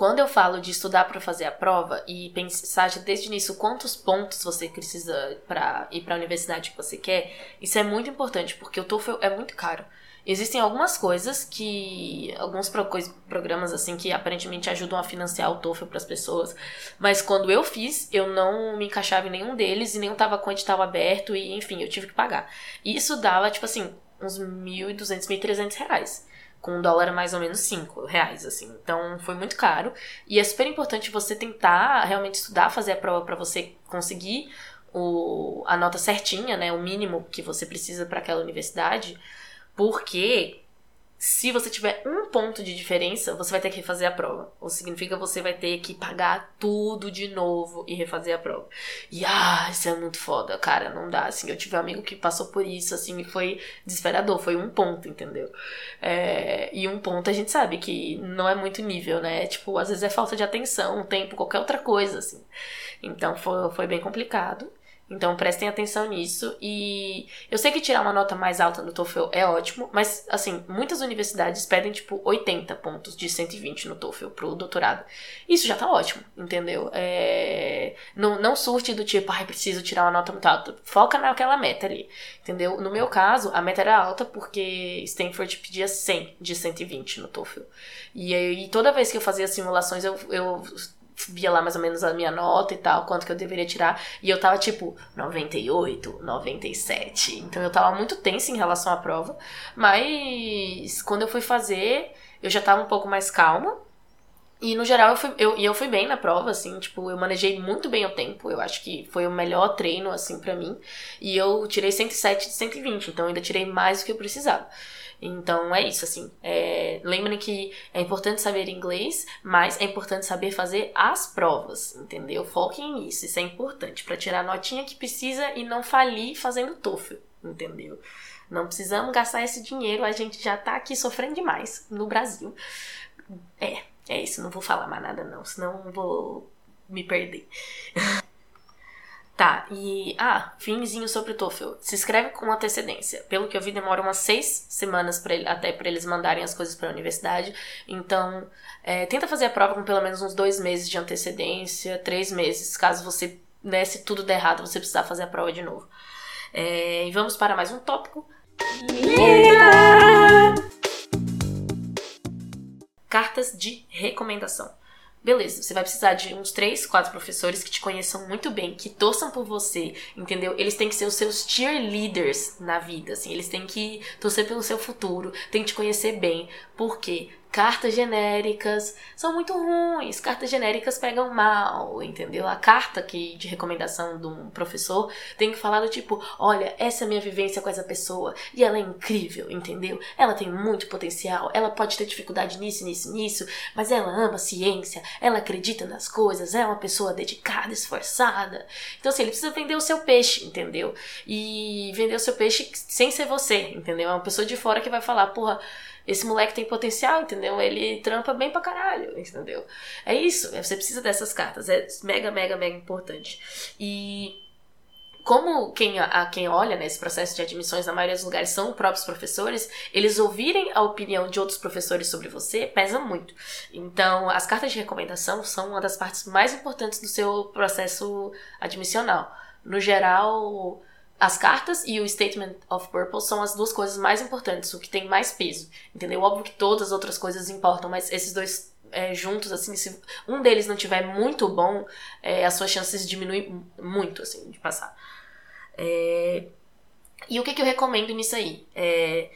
quando eu falo de estudar para fazer a prova e pensar desde o início quantos pontos você precisa para ir para a universidade que você quer, isso é muito importante porque o TOEFL é muito caro. Existem algumas coisas que. alguns pro, programas assim que aparentemente ajudam a financiar o TOEFL para as pessoas, mas quando eu fiz, eu não me encaixava em nenhum deles e nenhum tava edital aberto e enfim, eu tive que pagar. E isso dava, tipo assim, uns 1.200, 1.300 reais. Com um dólar mais ou menos 5 reais, assim. Então foi muito caro. E é super importante você tentar realmente estudar, fazer a prova para você conseguir o, a nota certinha, né? O mínimo que você precisa para aquela universidade porque se você tiver um ponto de diferença, você vai ter que refazer a prova. Ou significa você vai ter que pagar tudo de novo e refazer a prova. E ah, isso é muito foda, cara, não dá. Assim, eu tive um amigo que passou por isso, assim, e foi desesperador. Foi um ponto, entendeu? É, e um ponto a gente sabe que não é muito nível, né? Tipo, às vezes é falta de atenção, tempo, qualquer outra coisa, assim. Então foi, foi bem complicado. Então prestem atenção nisso. E eu sei que tirar uma nota mais alta no TOEFL é ótimo, mas assim, muitas universidades pedem tipo 80 pontos de 120 no TOEFL pro doutorado. Isso já tá ótimo, entendeu? É... Não, não surte do tipo, ai, preciso tirar uma nota muito alta. Foca naquela meta ali, entendeu? No meu caso, a meta era alta porque Stanford pedia 100 de 120 no TOEFL. E aí toda vez que eu fazia simulações, eu, eu via lá mais ou menos a minha nota e tal, quanto que eu deveria tirar. E eu tava tipo 98, 97. Então eu tava muito tensa em relação à prova. Mas quando eu fui fazer, eu já tava um pouco mais calma. E no geral eu fui, eu, eu fui bem na prova, assim, tipo, eu manejei muito bem o tempo. Eu acho que foi o melhor treino, assim, para mim. E eu tirei 107 de 120, então ainda tirei mais do que eu precisava. Então é isso, assim. É, lembrem que é importante saber inglês, mas é importante saber fazer as provas, entendeu? Foquem nisso, isso é importante para tirar a notinha que precisa e não falir fazendo TOEFL, entendeu? Não precisamos gastar esse dinheiro, a gente já tá aqui sofrendo demais no Brasil. É, é isso, não vou falar mais nada não, senão vou me perder. Tá, e. Ah, finzinho sobre o TOEFL. Se inscreve com antecedência. Pelo que eu vi, demora umas seis semanas pra ele, até para eles mandarem as coisas para a universidade. Então, é, tenta fazer a prova com pelo menos uns dois meses de antecedência, três meses. Caso você, né, se tudo der errado, você precisar fazer a prova de novo. É, e vamos para mais um tópico. Cartas de recomendação. Beleza, você vai precisar de uns três, quatro professores que te conheçam muito bem, que torçam por você, entendeu? Eles têm que ser os seus cheerleaders na vida, assim, eles têm que torcer pelo seu futuro, têm que te conhecer bem. Por quê? Cartas genéricas são muito ruins, cartas genéricas pegam mal, entendeu? A carta que de recomendação de um professor tem que falar do tipo, olha, essa é a minha vivência com essa pessoa e ela é incrível, entendeu? Ela tem muito potencial, ela pode ter dificuldade nisso, nisso, nisso, mas ela ama ciência, ela acredita nas coisas, é uma pessoa dedicada, esforçada. Então assim, ele precisa vender o seu peixe, entendeu? E vender o seu peixe sem ser você, entendeu? É uma pessoa de fora que vai falar, porra, esse moleque tem potencial, entendeu? Ele trampa bem pra caralho, entendeu? É isso, você precisa dessas cartas, é mega, mega, mega importante. E como quem, a, quem olha nesse processo de admissões na maioria dos lugares são próprios professores, eles ouvirem a opinião de outros professores sobre você pesa muito. Então, as cartas de recomendação são uma das partes mais importantes do seu processo admissional. No geral, as cartas e o Statement of Purpose são as duas coisas mais importantes, o que tem mais peso, entendeu? Óbvio que todas as outras coisas importam, mas esses dois é, juntos, assim, se um deles não tiver muito bom, é, as suas chances diminuem muito, assim, de passar. É... E o que, que eu recomendo nisso aí? É,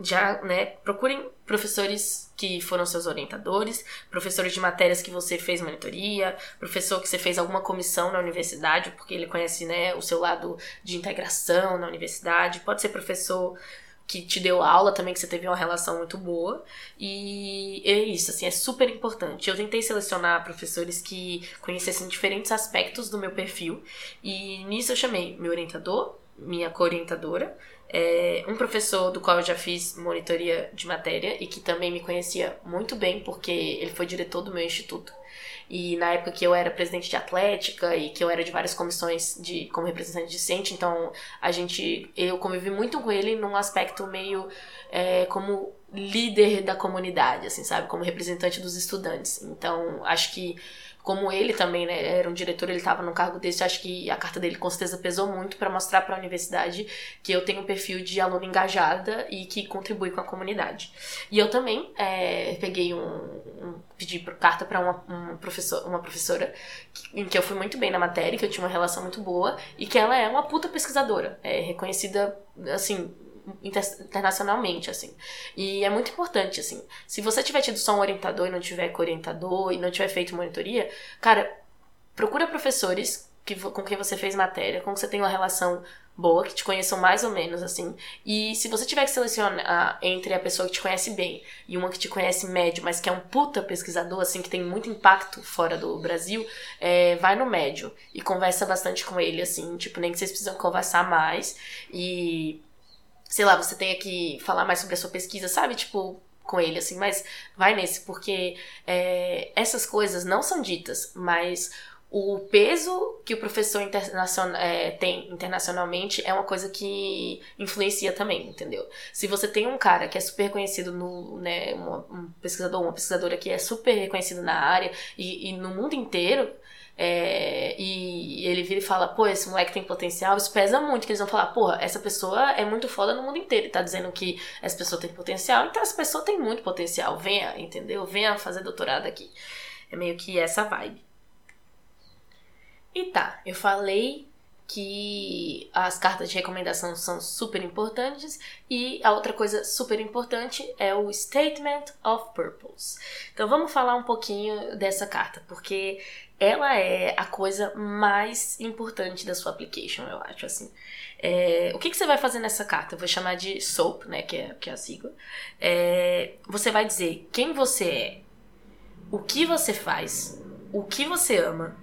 já, né, procurem professores que foram seus orientadores, professores de matérias que você fez monitoria, professor que você fez alguma comissão na universidade, porque ele conhece, né, o seu lado de integração na universidade, pode ser professor que te deu aula também, que você teve uma relação muito boa. E é isso, assim, é super importante. Eu tentei selecionar professores que conhecessem diferentes aspectos do meu perfil, e nisso eu chamei meu orientador, minha co-orientadora, é, um professor do qual eu já fiz monitoria de matéria e que também me conhecia muito bem, porque ele foi diretor do meu instituto. E na época que eu era presidente de atlética e que eu era de várias comissões de como representante discente, então a gente eu convivi muito com ele num aspecto meio é, como líder da comunidade, assim, sabe, como representante dos estudantes. Então acho que como ele também né, era um diretor, ele estava no cargo desse, acho que a carta dele com certeza pesou muito para mostrar para a universidade que eu tenho um perfil de aluna engajada e que contribui com a comunidade. E eu também é, peguei um, um pedi carta para uma, um professor, uma professora em que eu fui muito bem na matéria, que eu tinha uma relação muito boa e que ela é uma puta pesquisadora, é reconhecida assim internacionalmente, assim. E é muito importante, assim. Se você tiver tido só um orientador e não tiver co-orientador e não tiver feito monitoria, cara, procura professores que, com quem você fez matéria, com que você tem uma relação boa, que te conheçam mais ou menos, assim. E se você tiver que selecionar entre a pessoa que te conhece bem e uma que te conhece médio, mas que é um puta pesquisador, assim, que tem muito impacto fora do Brasil, é, vai no médio e conversa bastante com ele, assim, tipo, nem que vocês precisam conversar mais e. Sei lá, você tenha que falar mais sobre a sua pesquisa, sabe? Tipo, com ele, assim, mas vai nesse, porque é, essas coisas não são ditas, mas o peso que o professor internacional, é, tem internacionalmente é uma coisa que influencia também, entendeu? Se você tem um cara que é super reconhecido no, né, um pesquisador, uma pesquisadora que é super reconhecido na área e, e no mundo inteiro, é, e ele vira e fala, pô, esse moleque tem potencial, isso pesa muito, que eles vão falar, porra, essa pessoa é muito foda no mundo inteiro, e tá dizendo que essa pessoa tem potencial, então essa pessoa tem muito potencial, venha, entendeu? Venha fazer doutorado aqui. É meio que essa vibe. E tá, eu falei que as cartas de recomendação são super importantes e a outra coisa super importante é o Statement of Purpose. Então vamos falar um pouquinho dessa carta, porque ela é a coisa mais importante da sua application, eu acho assim. É, o que, que, você vai fazer nessa carta? Eu vou chamar de SOAP, né, que é, que é a sigla. É, você vai dizer quem você é, o que você faz, o que você ama,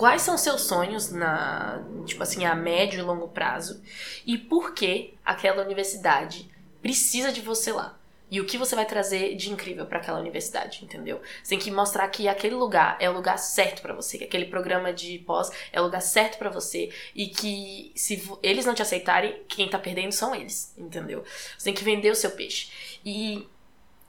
quais são seus sonhos na, tipo assim, a médio e longo prazo e por que aquela universidade precisa de você lá. E o que você vai trazer de incrível para aquela universidade, entendeu? Você tem que mostrar que aquele lugar é o lugar certo para você, que aquele programa de pós é o lugar certo para você e que se eles não te aceitarem, quem tá perdendo são eles, entendeu? Você tem que vender o seu peixe. E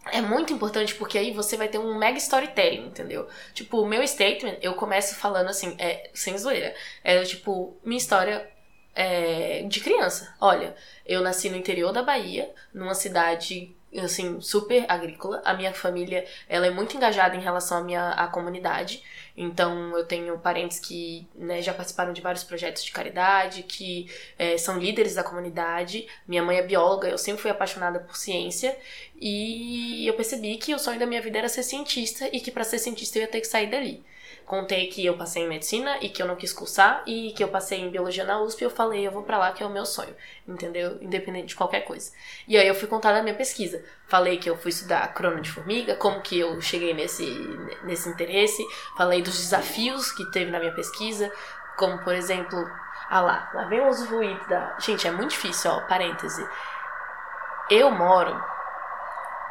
é muito importante porque aí você vai ter um mega storytelling, entendeu? Tipo, o meu statement, eu começo falando assim, é, sem zoeira. É tipo, minha história é, de criança. Olha, eu nasci no interior da Bahia, numa cidade assim, super agrícola. A minha família, ela é muito engajada em relação à minha à comunidade. Então, eu tenho parentes que né, já participaram de vários projetos de caridade, que é, são líderes da comunidade. Minha mãe é bióloga, eu sempre fui apaixonada por ciência. E eu percebi que o sonho da minha vida era ser cientista e que para ser cientista eu ia ter que sair dali contei que eu passei em medicina e que eu não quis cursar e que eu passei em biologia na USP e eu falei, eu vou para lá que é o meu sonho, entendeu? Independente de qualquer coisa. E aí eu fui contar da minha pesquisa. Falei que eu fui estudar crona de formiga, como que eu cheguei nesse nesse interesse, falei dos desafios que teve na minha pesquisa, como por exemplo, ah lá, lá vem os ruídos da. Gente, é muito difícil, ó, parêntese. Eu moro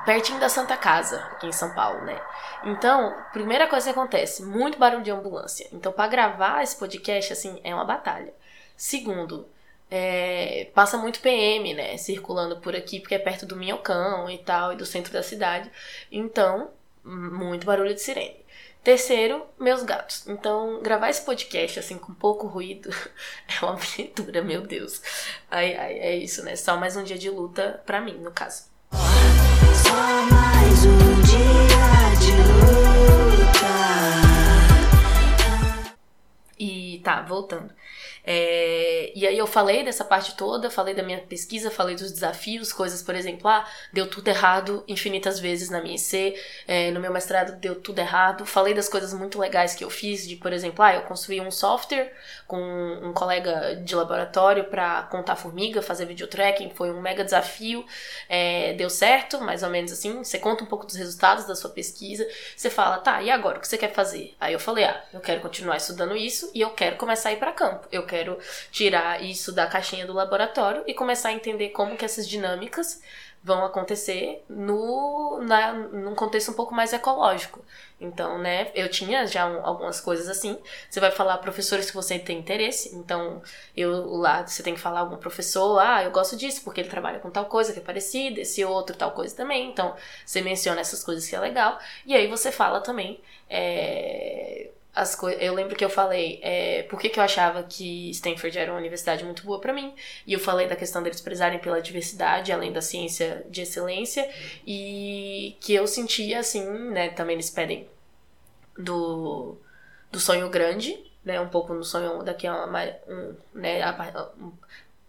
pertinho da Santa Casa, aqui em São Paulo, né? Então, primeira coisa que acontece, muito barulho de ambulância. Então, para gravar esse podcast, assim, é uma batalha. Segundo, é, passa muito PM, né? Circulando por aqui, porque é perto do Minhocão e tal, e do centro da cidade. Então, muito barulho de sirene. Terceiro, meus gatos. Então, gravar esse podcast, assim, com pouco ruído, é uma aventura, meu Deus. Ai, ai, é isso, né? Só mais um dia de luta pra mim, no caso. Tá, voltando. É, e aí eu falei dessa parte toda, falei da minha pesquisa, falei dos desafios, coisas, por exemplo, ah, deu tudo errado infinitas vezes na minha IC, é, no meu mestrado deu tudo errado. Falei das coisas muito legais que eu fiz, de, por exemplo, ah, eu construí um software com um colega de laboratório para contar formiga, fazer videotracking, foi um mega desafio, é, deu certo, mais ou menos assim. Você conta um pouco dos resultados da sua pesquisa, você fala, tá, e agora, o que você quer fazer? Aí eu falei, ah, eu quero continuar estudando isso e eu quero começar a ir para campo. Eu quero tirar isso da caixinha do laboratório e começar a entender como que essas dinâmicas vão acontecer no na, num contexto um pouco mais ecológico. Então, né, eu tinha já um, algumas coisas assim. Você vai falar professores que você tem interesse. Então, eu lá você tem que falar algum professor, ah, eu gosto disso porque ele trabalha com tal coisa que é parecida, esse outro tal coisa também. Então, você menciona essas coisas que é legal. E aí você fala também é, as coisas. Eu lembro que eu falei é, por que, que eu achava que Stanford era uma universidade muito boa para mim. E eu falei da questão deles prezarem pela diversidade, além da ciência de excelência. E que eu sentia, assim, né? Também eles pedem do, do sonho grande, né? Um pouco no sonho daqui a uma, um, né, um,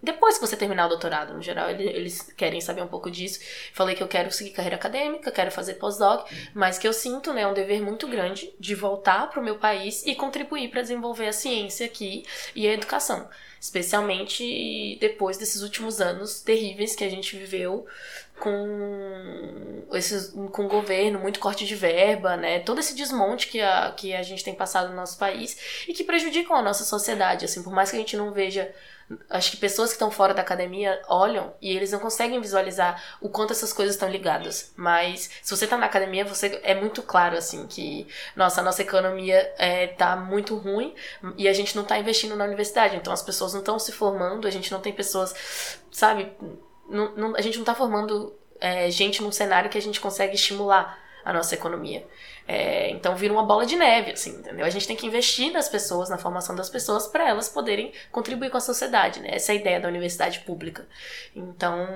depois que você terminar o doutorado, no geral, eles querem saber um pouco disso. Falei que eu quero seguir carreira acadêmica, quero fazer pós-doc, mas que eu sinto, né, um dever muito grande de voltar para o meu país e contribuir para desenvolver a ciência aqui e a educação, especialmente depois desses últimos anos terríveis que a gente viveu com esses com o governo, muito corte de verba, né? Todo esse desmonte que a, que a gente tem passado no nosso país e que prejudicam a nossa sociedade, assim, por mais que a gente não veja acho que pessoas que estão fora da academia olham e eles não conseguem visualizar o quanto essas coisas estão ligadas. Mas se você está na academia, você é muito claro assim que nossa, a nossa economia é, tá muito ruim e a gente não está investindo na universidade. Então as pessoas não estão se formando, a gente não tem pessoas, sabe? Não, não, a gente não está formando é, gente num cenário que a gente consegue estimular a nossa economia. É, então vira uma bola de neve, assim, entendeu? A gente tem que investir nas pessoas, na formação das pessoas, para elas poderem contribuir com a sociedade, né? Essa é a ideia da universidade pública. Então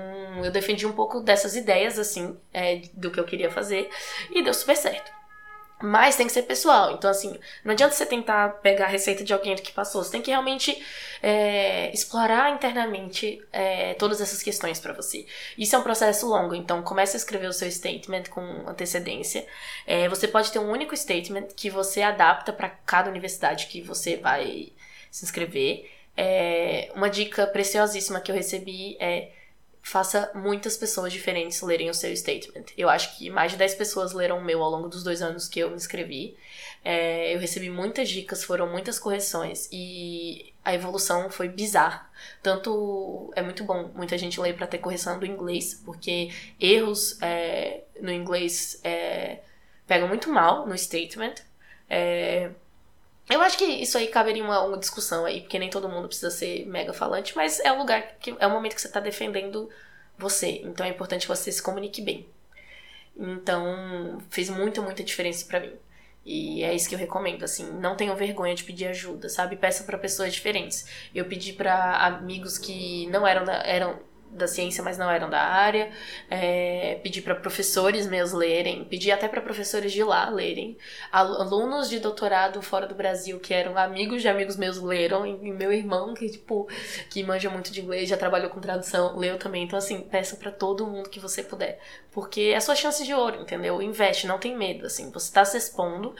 eu defendi um pouco dessas ideias, assim, é, do que eu queria fazer, e deu super certo. Mas tem que ser pessoal. Então, assim, não adianta você tentar pegar a receita de alguém que passou. Você tem que realmente é, explorar internamente é, todas essas questões para você. Isso é um processo longo. Então, comece a escrever o seu statement com antecedência. É, você pode ter um único statement que você adapta para cada universidade que você vai se inscrever. É, uma dica preciosíssima que eu recebi é faça muitas pessoas diferentes lerem o seu statement. Eu acho que mais de 10 pessoas leram o meu ao longo dos dois anos que eu me inscrevi. É, eu recebi muitas dicas, foram muitas correções e a evolução foi bizarra. Tanto é muito bom muita gente ler para ter correção do inglês, porque erros é, no inglês é, pegam muito mal no statement. É, eu acho que isso aí caberia uma, uma discussão aí, porque nem todo mundo precisa ser mega falante, mas é o lugar que é o momento que você está defendendo você. Então é importante que você se comunique bem. Então, fez muita, muita diferença para mim. E é isso que eu recomendo, assim, não tenham vergonha de pedir ajuda, sabe? Peça para pessoas diferentes. Eu pedi para amigos que não eram, eram da ciência, mas não eram da área. É, pedi para professores meus lerem, pedi até para professores de lá lerem. Alunos de doutorado fora do Brasil, que eram amigos de amigos meus, leram. E meu irmão, que, tipo, que manja muito de inglês, já trabalhou com tradução, leu também. Então, assim, peça para todo mundo que você puder. Porque é sua chance de ouro, entendeu? Investe, não tem medo, assim. Você tá se expondo,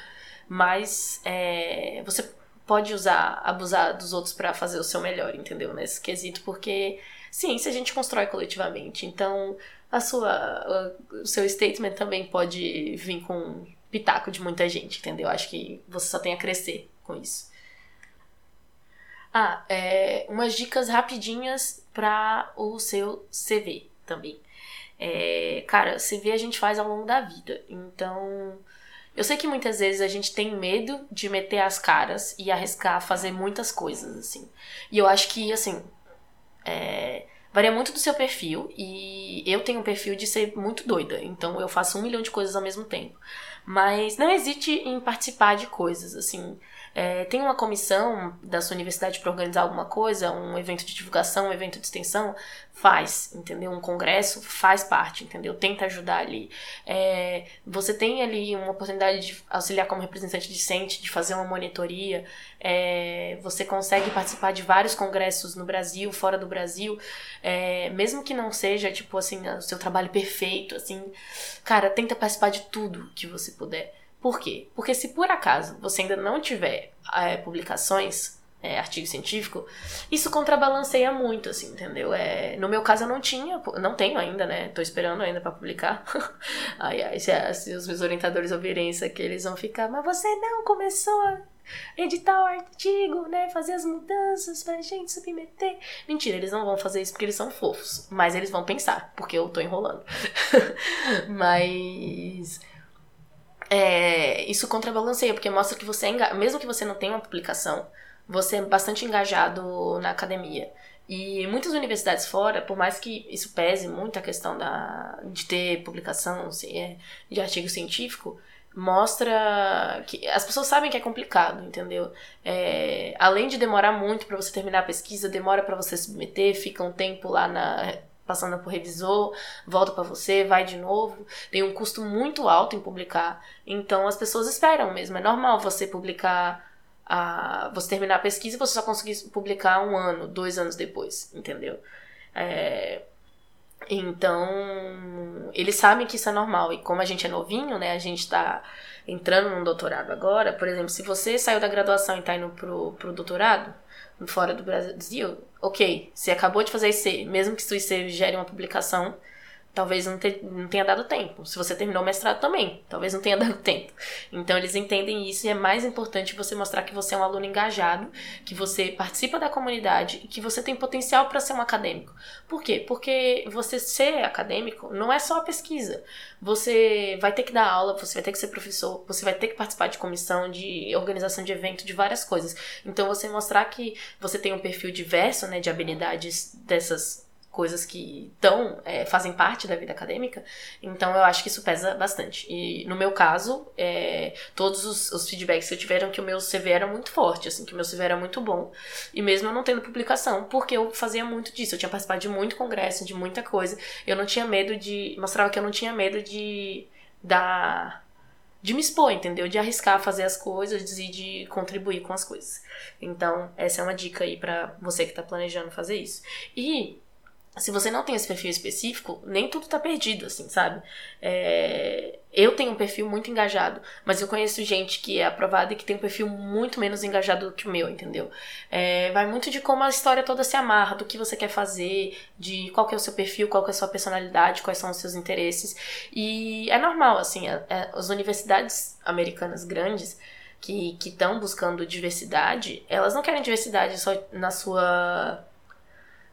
mas é, você pode usar, abusar dos outros para fazer o seu melhor, entendeu? Nesse quesito, porque ciência a gente constrói coletivamente. Então, a sua, o seu statement também pode vir com pitaco de muita gente, entendeu? Acho que você só tem a crescer com isso. Ah, é, umas dicas rapidinhas para o seu CV também. É, cara, CV a gente faz ao longo da vida, então eu sei que muitas vezes a gente tem medo de meter as caras e arriscar fazer muitas coisas, assim. E eu acho que, assim, é, varia muito do seu perfil e eu tenho um perfil de ser muito doida, então eu faço um milhão de coisas ao mesmo tempo. Mas não hesite em participar de coisas, assim. É, tem uma comissão da sua universidade para organizar alguma coisa, um evento de divulgação, um evento de extensão, faz, entendeu? Um congresso faz parte, entendeu? Tenta ajudar ali. É, você tem ali uma oportunidade de auxiliar como representante discente, de fazer uma monitoria. É, você consegue participar de vários congressos no Brasil, fora do Brasil, é, mesmo que não seja tipo assim o seu trabalho perfeito, assim, cara, tenta participar de tudo que você puder. Por quê? Porque se por acaso você ainda não tiver é, publicações, é, artigo científico, isso contrabalanceia muito, assim, entendeu? É, no meu caso eu não tinha, não tenho ainda, né? Tô esperando ainda para publicar. ai, ai, se, se, os meus orientadores ouvirem isso aqui, eles vão ficar, mas você não começou a editar o artigo, né? Fazer as mudanças pra gente submeter. Mentira, eles não vão fazer isso porque eles são fofos, mas eles vão pensar, porque eu tô enrolando. mas é, isso contrabalanceia, porque mostra que você é mesmo que você não tenha uma publicação, você é bastante engajado na academia. E muitas universidades fora, por mais que isso pese muito a questão da, de ter publicação é, de artigo científico, mostra que as pessoas sabem que é complicado, entendeu? É, além de demorar muito para você terminar a pesquisa, demora para você submeter, fica um tempo lá na passando por revisor, volta para você, vai de novo. Tem um custo muito alto em publicar. Então as pessoas esperam mesmo. É normal você publicar a você terminar a pesquisa e você só conseguir publicar um ano, dois anos depois, entendeu? É, então, eles sabem que isso é normal. E como a gente é novinho, né? A gente tá entrando num doutorado agora. Por exemplo, se você saiu da graduação e tá indo pro, pro doutorado, fora do Brasil, ok. Você acabou de fazer IC, mesmo que seu IC gere uma publicação, talvez não, não tenha dado tempo. Se você terminou o mestrado também, talvez não tenha dado tempo. Então eles entendem isso e é mais importante você mostrar que você é um aluno engajado, que você participa da comunidade e que você tem potencial para ser um acadêmico. Por quê? Porque você ser acadêmico não é só a pesquisa. Você vai ter que dar aula, você vai ter que ser professor, você vai ter que participar de comissão, de organização de evento, de várias coisas. Então você mostrar que você tem um perfil diverso, né, de habilidades dessas coisas que tão, é, fazem parte da vida acadêmica, então eu acho que isso pesa bastante. E no meu caso, é, todos os, os, feedbacks que eu tiveram que o meu CV era muito forte, assim, que o meu CV era muito bom, e mesmo eu não tendo publicação, porque eu fazia muito disso, eu tinha participado de muito congresso, de muita coisa, eu não tinha medo de, mostrava que eu não tinha medo de dar de me expor, entendeu? De arriscar fazer as coisas e de contribuir com as coisas. Então, essa é uma dica aí para você que tá planejando fazer isso. E se você não tem esse perfil específico, nem tudo tá perdido, assim, sabe? É... Eu tenho um perfil muito engajado, mas eu conheço gente que é aprovada e que tem um perfil muito menos engajado do que o meu, entendeu? É... Vai muito de como a história toda se amarra, do que você quer fazer, de qual que é o seu perfil, qual que é a sua personalidade, quais são os seus interesses. E é normal, assim, é, é, as universidades americanas grandes que estão buscando diversidade, elas não querem diversidade só na sua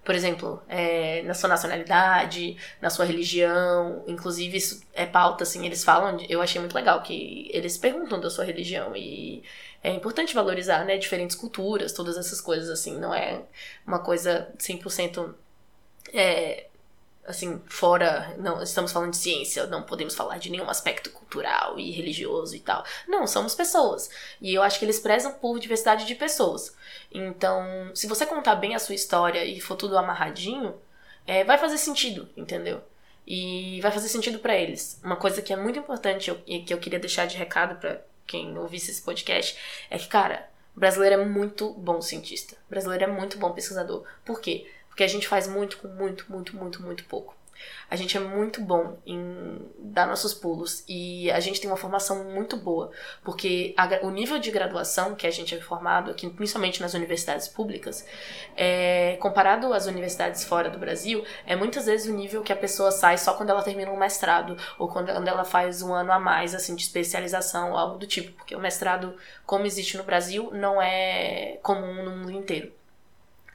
por exemplo, é, na sua nacionalidade, na sua religião, inclusive isso é pauta, assim, eles falam, eu achei muito legal que eles perguntam da sua religião e é importante valorizar, né, diferentes culturas, todas essas coisas, assim, não é uma coisa 100% é, assim, fora, não, estamos falando de ciência, não podemos falar de nenhum aspecto cultural e religioso e tal. Não, somos pessoas. E eu acho que eles prezam por diversidade de pessoas. Então, se você contar bem a sua história e for tudo amarradinho, é, vai fazer sentido, entendeu? E vai fazer sentido para eles. Uma coisa que é muito importante e que eu queria deixar de recado para quem ouvisse esse podcast é que, cara, brasileiro é muito bom cientista. brasileiro é muito bom pesquisador. Por quê? Porque a gente faz muito com muito, muito, muito, muito pouco. A gente é muito bom em dar nossos pulos e a gente tem uma formação muito boa, porque a, o nível de graduação que a gente é formado aqui, principalmente nas universidades públicas, é, comparado às universidades fora do Brasil, é muitas vezes o nível que a pessoa sai só quando ela termina um mestrado ou quando, quando ela faz um ano a mais assim de especialização, algo do tipo, porque o mestrado, como existe no Brasil, não é comum no mundo inteiro.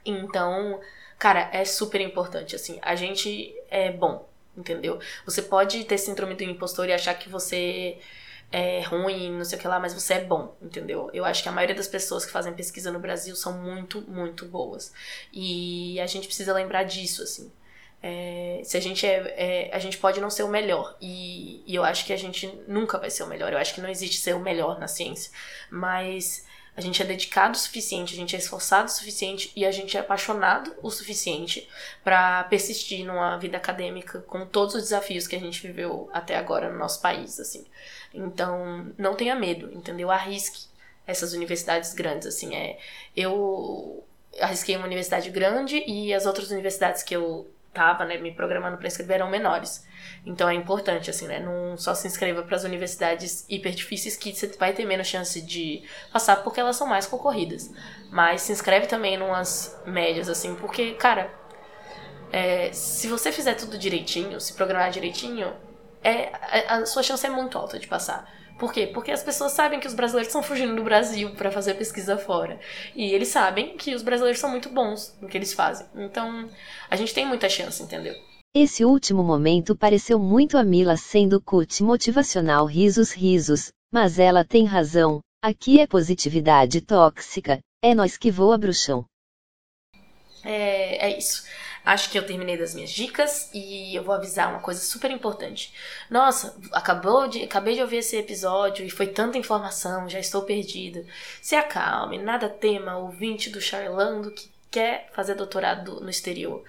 Então, Cara, é super importante, assim. A gente é bom, entendeu? Você pode ter síndrome do impostor e achar que você é ruim, não sei o que lá, mas você é bom, entendeu? Eu acho que a maioria das pessoas que fazem pesquisa no Brasil são muito, muito boas. E a gente precisa lembrar disso, assim. É, se a gente é, é, a gente pode não ser o melhor e, e, eu acho que a gente nunca vai ser o melhor eu acho que não existe ser o melhor na ciência mas a gente é dedicado o suficiente, a gente é esforçado o suficiente e a gente é apaixonado o suficiente para persistir numa vida acadêmica com todos os desafios que a gente viveu até agora no nosso país, assim. Então, não tenha medo, entendeu? Arrisque essas universidades grandes, assim, é eu arrisquei uma universidade grande e as outras universidades que eu tava, né, me programando para inscrever eram menores. Então é importante, assim, né? Não só se inscreva para as universidades hiper difíceis que você vai ter menos chance de passar porque elas são mais concorridas. Mas se inscreve também em umas médias, assim, porque, cara, é, se você fizer tudo direitinho, se programar direitinho, é, a, a sua chance é muito alta de passar. Por quê? Porque as pessoas sabem que os brasileiros estão fugindo do Brasil para fazer pesquisa fora. E eles sabem que os brasileiros são muito bons no que eles fazem. Então, a gente tem muita chance, entendeu? Esse último momento pareceu muito a Mila sendo coach motivacional risos risos, mas ela tem razão, aqui é positividade tóxica, é nós que voa bruxão. É, é isso. Acho que eu terminei das minhas dicas e eu vou avisar uma coisa super importante. Nossa, acabou de, acabei de ouvir esse episódio e foi tanta informação, já estou perdida. Se acalme, nada tema, ouvinte do Charlando que quer fazer doutorado no exterior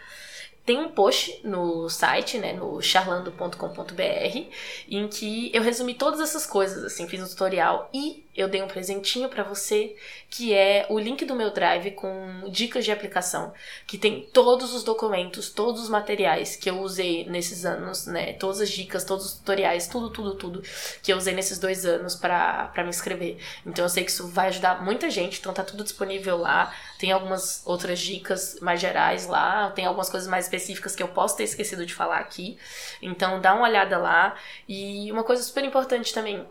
tem um post no site, né, no charlando.com.br, em que eu resumi todas essas coisas, assim, fiz um tutorial e eu dei um presentinho para você, que é o link do meu Drive com dicas de aplicação, que tem todos os documentos, todos os materiais que eu usei nesses anos, né? Todas as dicas, todos os tutoriais, tudo, tudo, tudo que eu usei nesses dois anos para me inscrever. Então eu sei que isso vai ajudar muita gente, então tá tudo disponível lá. Tem algumas outras dicas mais gerais lá, tem algumas coisas mais específicas que eu posso ter esquecido de falar aqui. Então dá uma olhada lá. E uma coisa super importante também,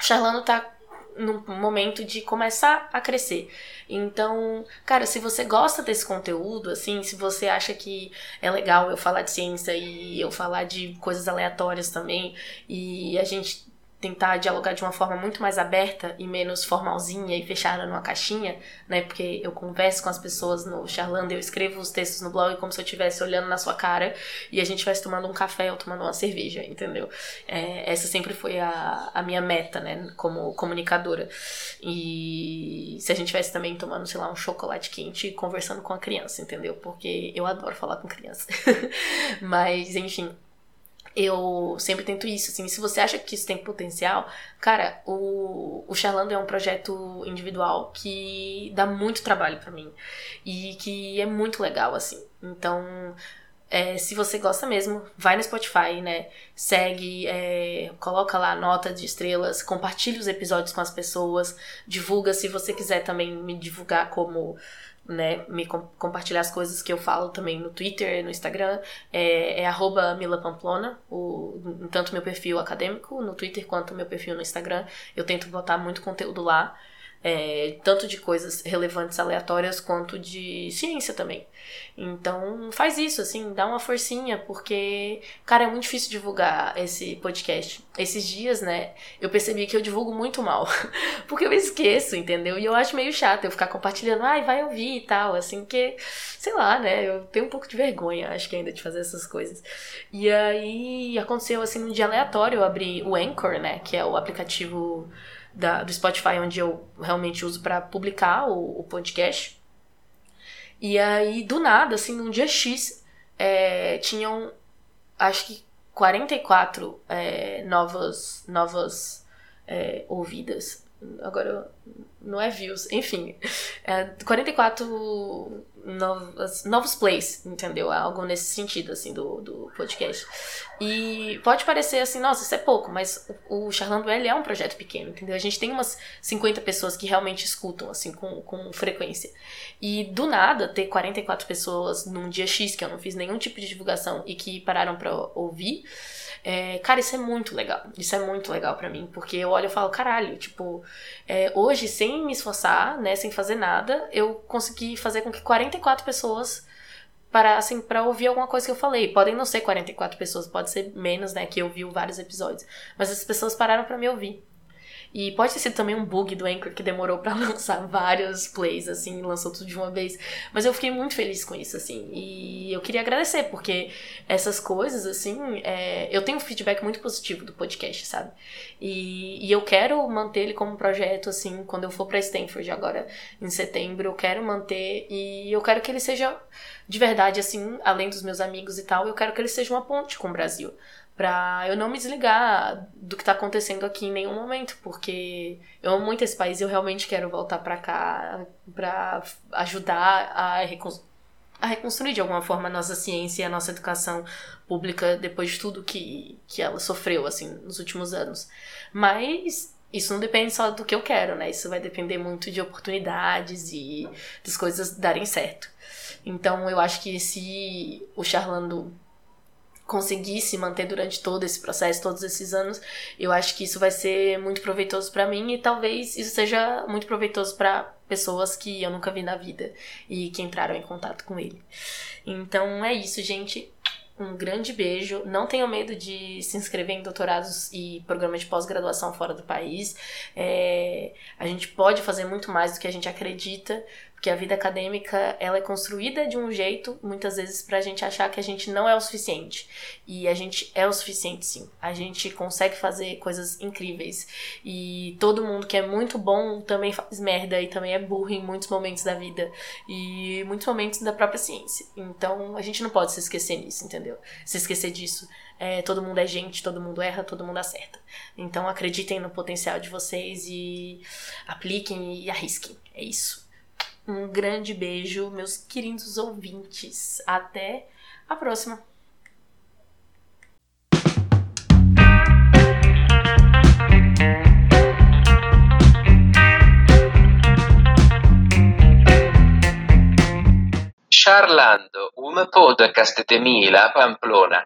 Charlano tá num momento de começar a crescer. Então, cara, se você gosta desse conteúdo, assim, se você acha que é legal eu falar de ciência e eu falar de coisas aleatórias também, e a gente tentar dialogar de uma forma muito mais aberta e menos formalzinha e fechada numa caixinha, né? Porque eu converso com as pessoas no Charlando, eu escrevo os textos no blog como se eu estivesse olhando na sua cara e a gente estivesse tomando um café ou tomando uma cerveja, entendeu? É, essa sempre foi a, a minha meta, né? Como comunicadora. E se a gente estivesse também tomando, sei lá, um chocolate quente e conversando com a criança, entendeu? Porque eu adoro falar com criança. Mas, enfim, eu sempre tento isso, assim, se você acha que isso tem potencial, cara, o, o Charlando é um projeto individual que dá muito trabalho para mim e que é muito legal, assim. Então, é, se você gosta mesmo, vai no Spotify, né? Segue, é, coloca lá nota de estrelas, compartilha os episódios com as pessoas, divulga se você quiser também me divulgar como né, me com, compartilhar as coisas que eu falo também no Twitter, no Instagram, é, é milapamplona, o, tanto meu perfil acadêmico no Twitter quanto meu perfil no Instagram. Eu tento botar muito conteúdo lá é, tanto de coisas relevantes aleatórias quanto de ciência também. Então faz isso, assim, dá uma forcinha, porque, cara, é muito difícil divulgar esse podcast. Esses dias, né, eu percebi que eu divulgo muito mal, porque eu esqueço, entendeu? E eu acho meio chato eu ficar compartilhando, ai, vai ouvir e tal, assim, que, sei lá, né, eu tenho um pouco de vergonha, acho que ainda de fazer essas coisas. E aí aconteceu, assim, num dia aleatório, eu abri o Anchor, né, que é o aplicativo da, do Spotify, onde eu realmente uso para publicar o, o, podcast. E aí, do nada, assim, num dia X, é, tinham, acho que 44 é, novas, novas é, ouvidas. Agora, não é views, enfim. É, 44 novos, novos plays, entendeu? Algo nesse sentido, assim, do, do podcast. E pode parecer assim, nossa, isso é pouco, mas o, o Charlando L é um projeto pequeno, entendeu? A gente tem umas 50 pessoas que realmente escutam, assim, com, com frequência. E do nada, ter 44 pessoas num dia X, que eu não fiz nenhum tipo de divulgação e que pararam pra ouvir, é, cara, isso é muito legal. Isso é muito legal para mim, porque eu olho e falo, caralho, tipo, é, hoje, sem me esforçar, né, sem fazer nada, eu consegui fazer com que 44 pessoas parassem para ouvir alguma coisa que eu falei. Podem não ser 44 pessoas, pode ser menos, né, que ouviu vários episódios. Mas as pessoas pararam para me ouvir. E pode ter sido também um bug do Anchor que demorou para lançar vários plays, assim, lançou tudo de uma vez. Mas eu fiquei muito feliz com isso, assim. E eu queria agradecer, porque essas coisas, assim, é... eu tenho um feedback muito positivo do podcast, sabe? E, e eu quero manter ele como projeto, assim, quando eu for pra Stanford agora em setembro, eu quero manter e eu quero que ele seja de verdade, assim, além dos meus amigos e tal, eu quero que ele seja uma ponte com o Brasil para eu não me desligar do que tá acontecendo aqui em nenhum momento, porque eu amo muito esse país e eu realmente quero voltar para cá para ajudar a, a reconstruir de alguma forma a nossa ciência e a nossa educação pública depois de tudo que, que ela sofreu assim nos últimos anos. Mas isso não depende só do que eu quero, né? Isso vai depender muito de oportunidades e das coisas darem certo. Então eu acho que se o Charlando conseguisse manter durante todo esse processo, todos esses anos, eu acho que isso vai ser muito proveitoso para mim e talvez isso seja muito proveitoso para pessoas que eu nunca vi na vida e que entraram em contato com ele. Então é isso, gente. Um grande beijo. Não tenham medo de se inscrever em doutorados e programas de pós-graduação fora do país. É, a gente pode fazer muito mais do que a gente acredita Porque a vida acadêmica, ela é construída de um jeito, muitas vezes, pra gente achar que a gente não é o suficiente. E a gente é o suficiente, sim. A gente consegue fazer coisas incríveis. E todo mundo que é muito bom também faz merda e também é burro em muitos momentos da vida. E muitos momentos da própria ciência. Então, a gente não pode se esquecer nisso, entendeu? Se esquecer disso. É, todo mundo é gente, todo mundo erra, todo mundo acerta. Então acreditem no potencial de vocês e apliquem e arrisquem. É isso. Um grande beijo, meus queridos ouvintes. Até a próxima. Charlando, un podcast de Mila Pamplona.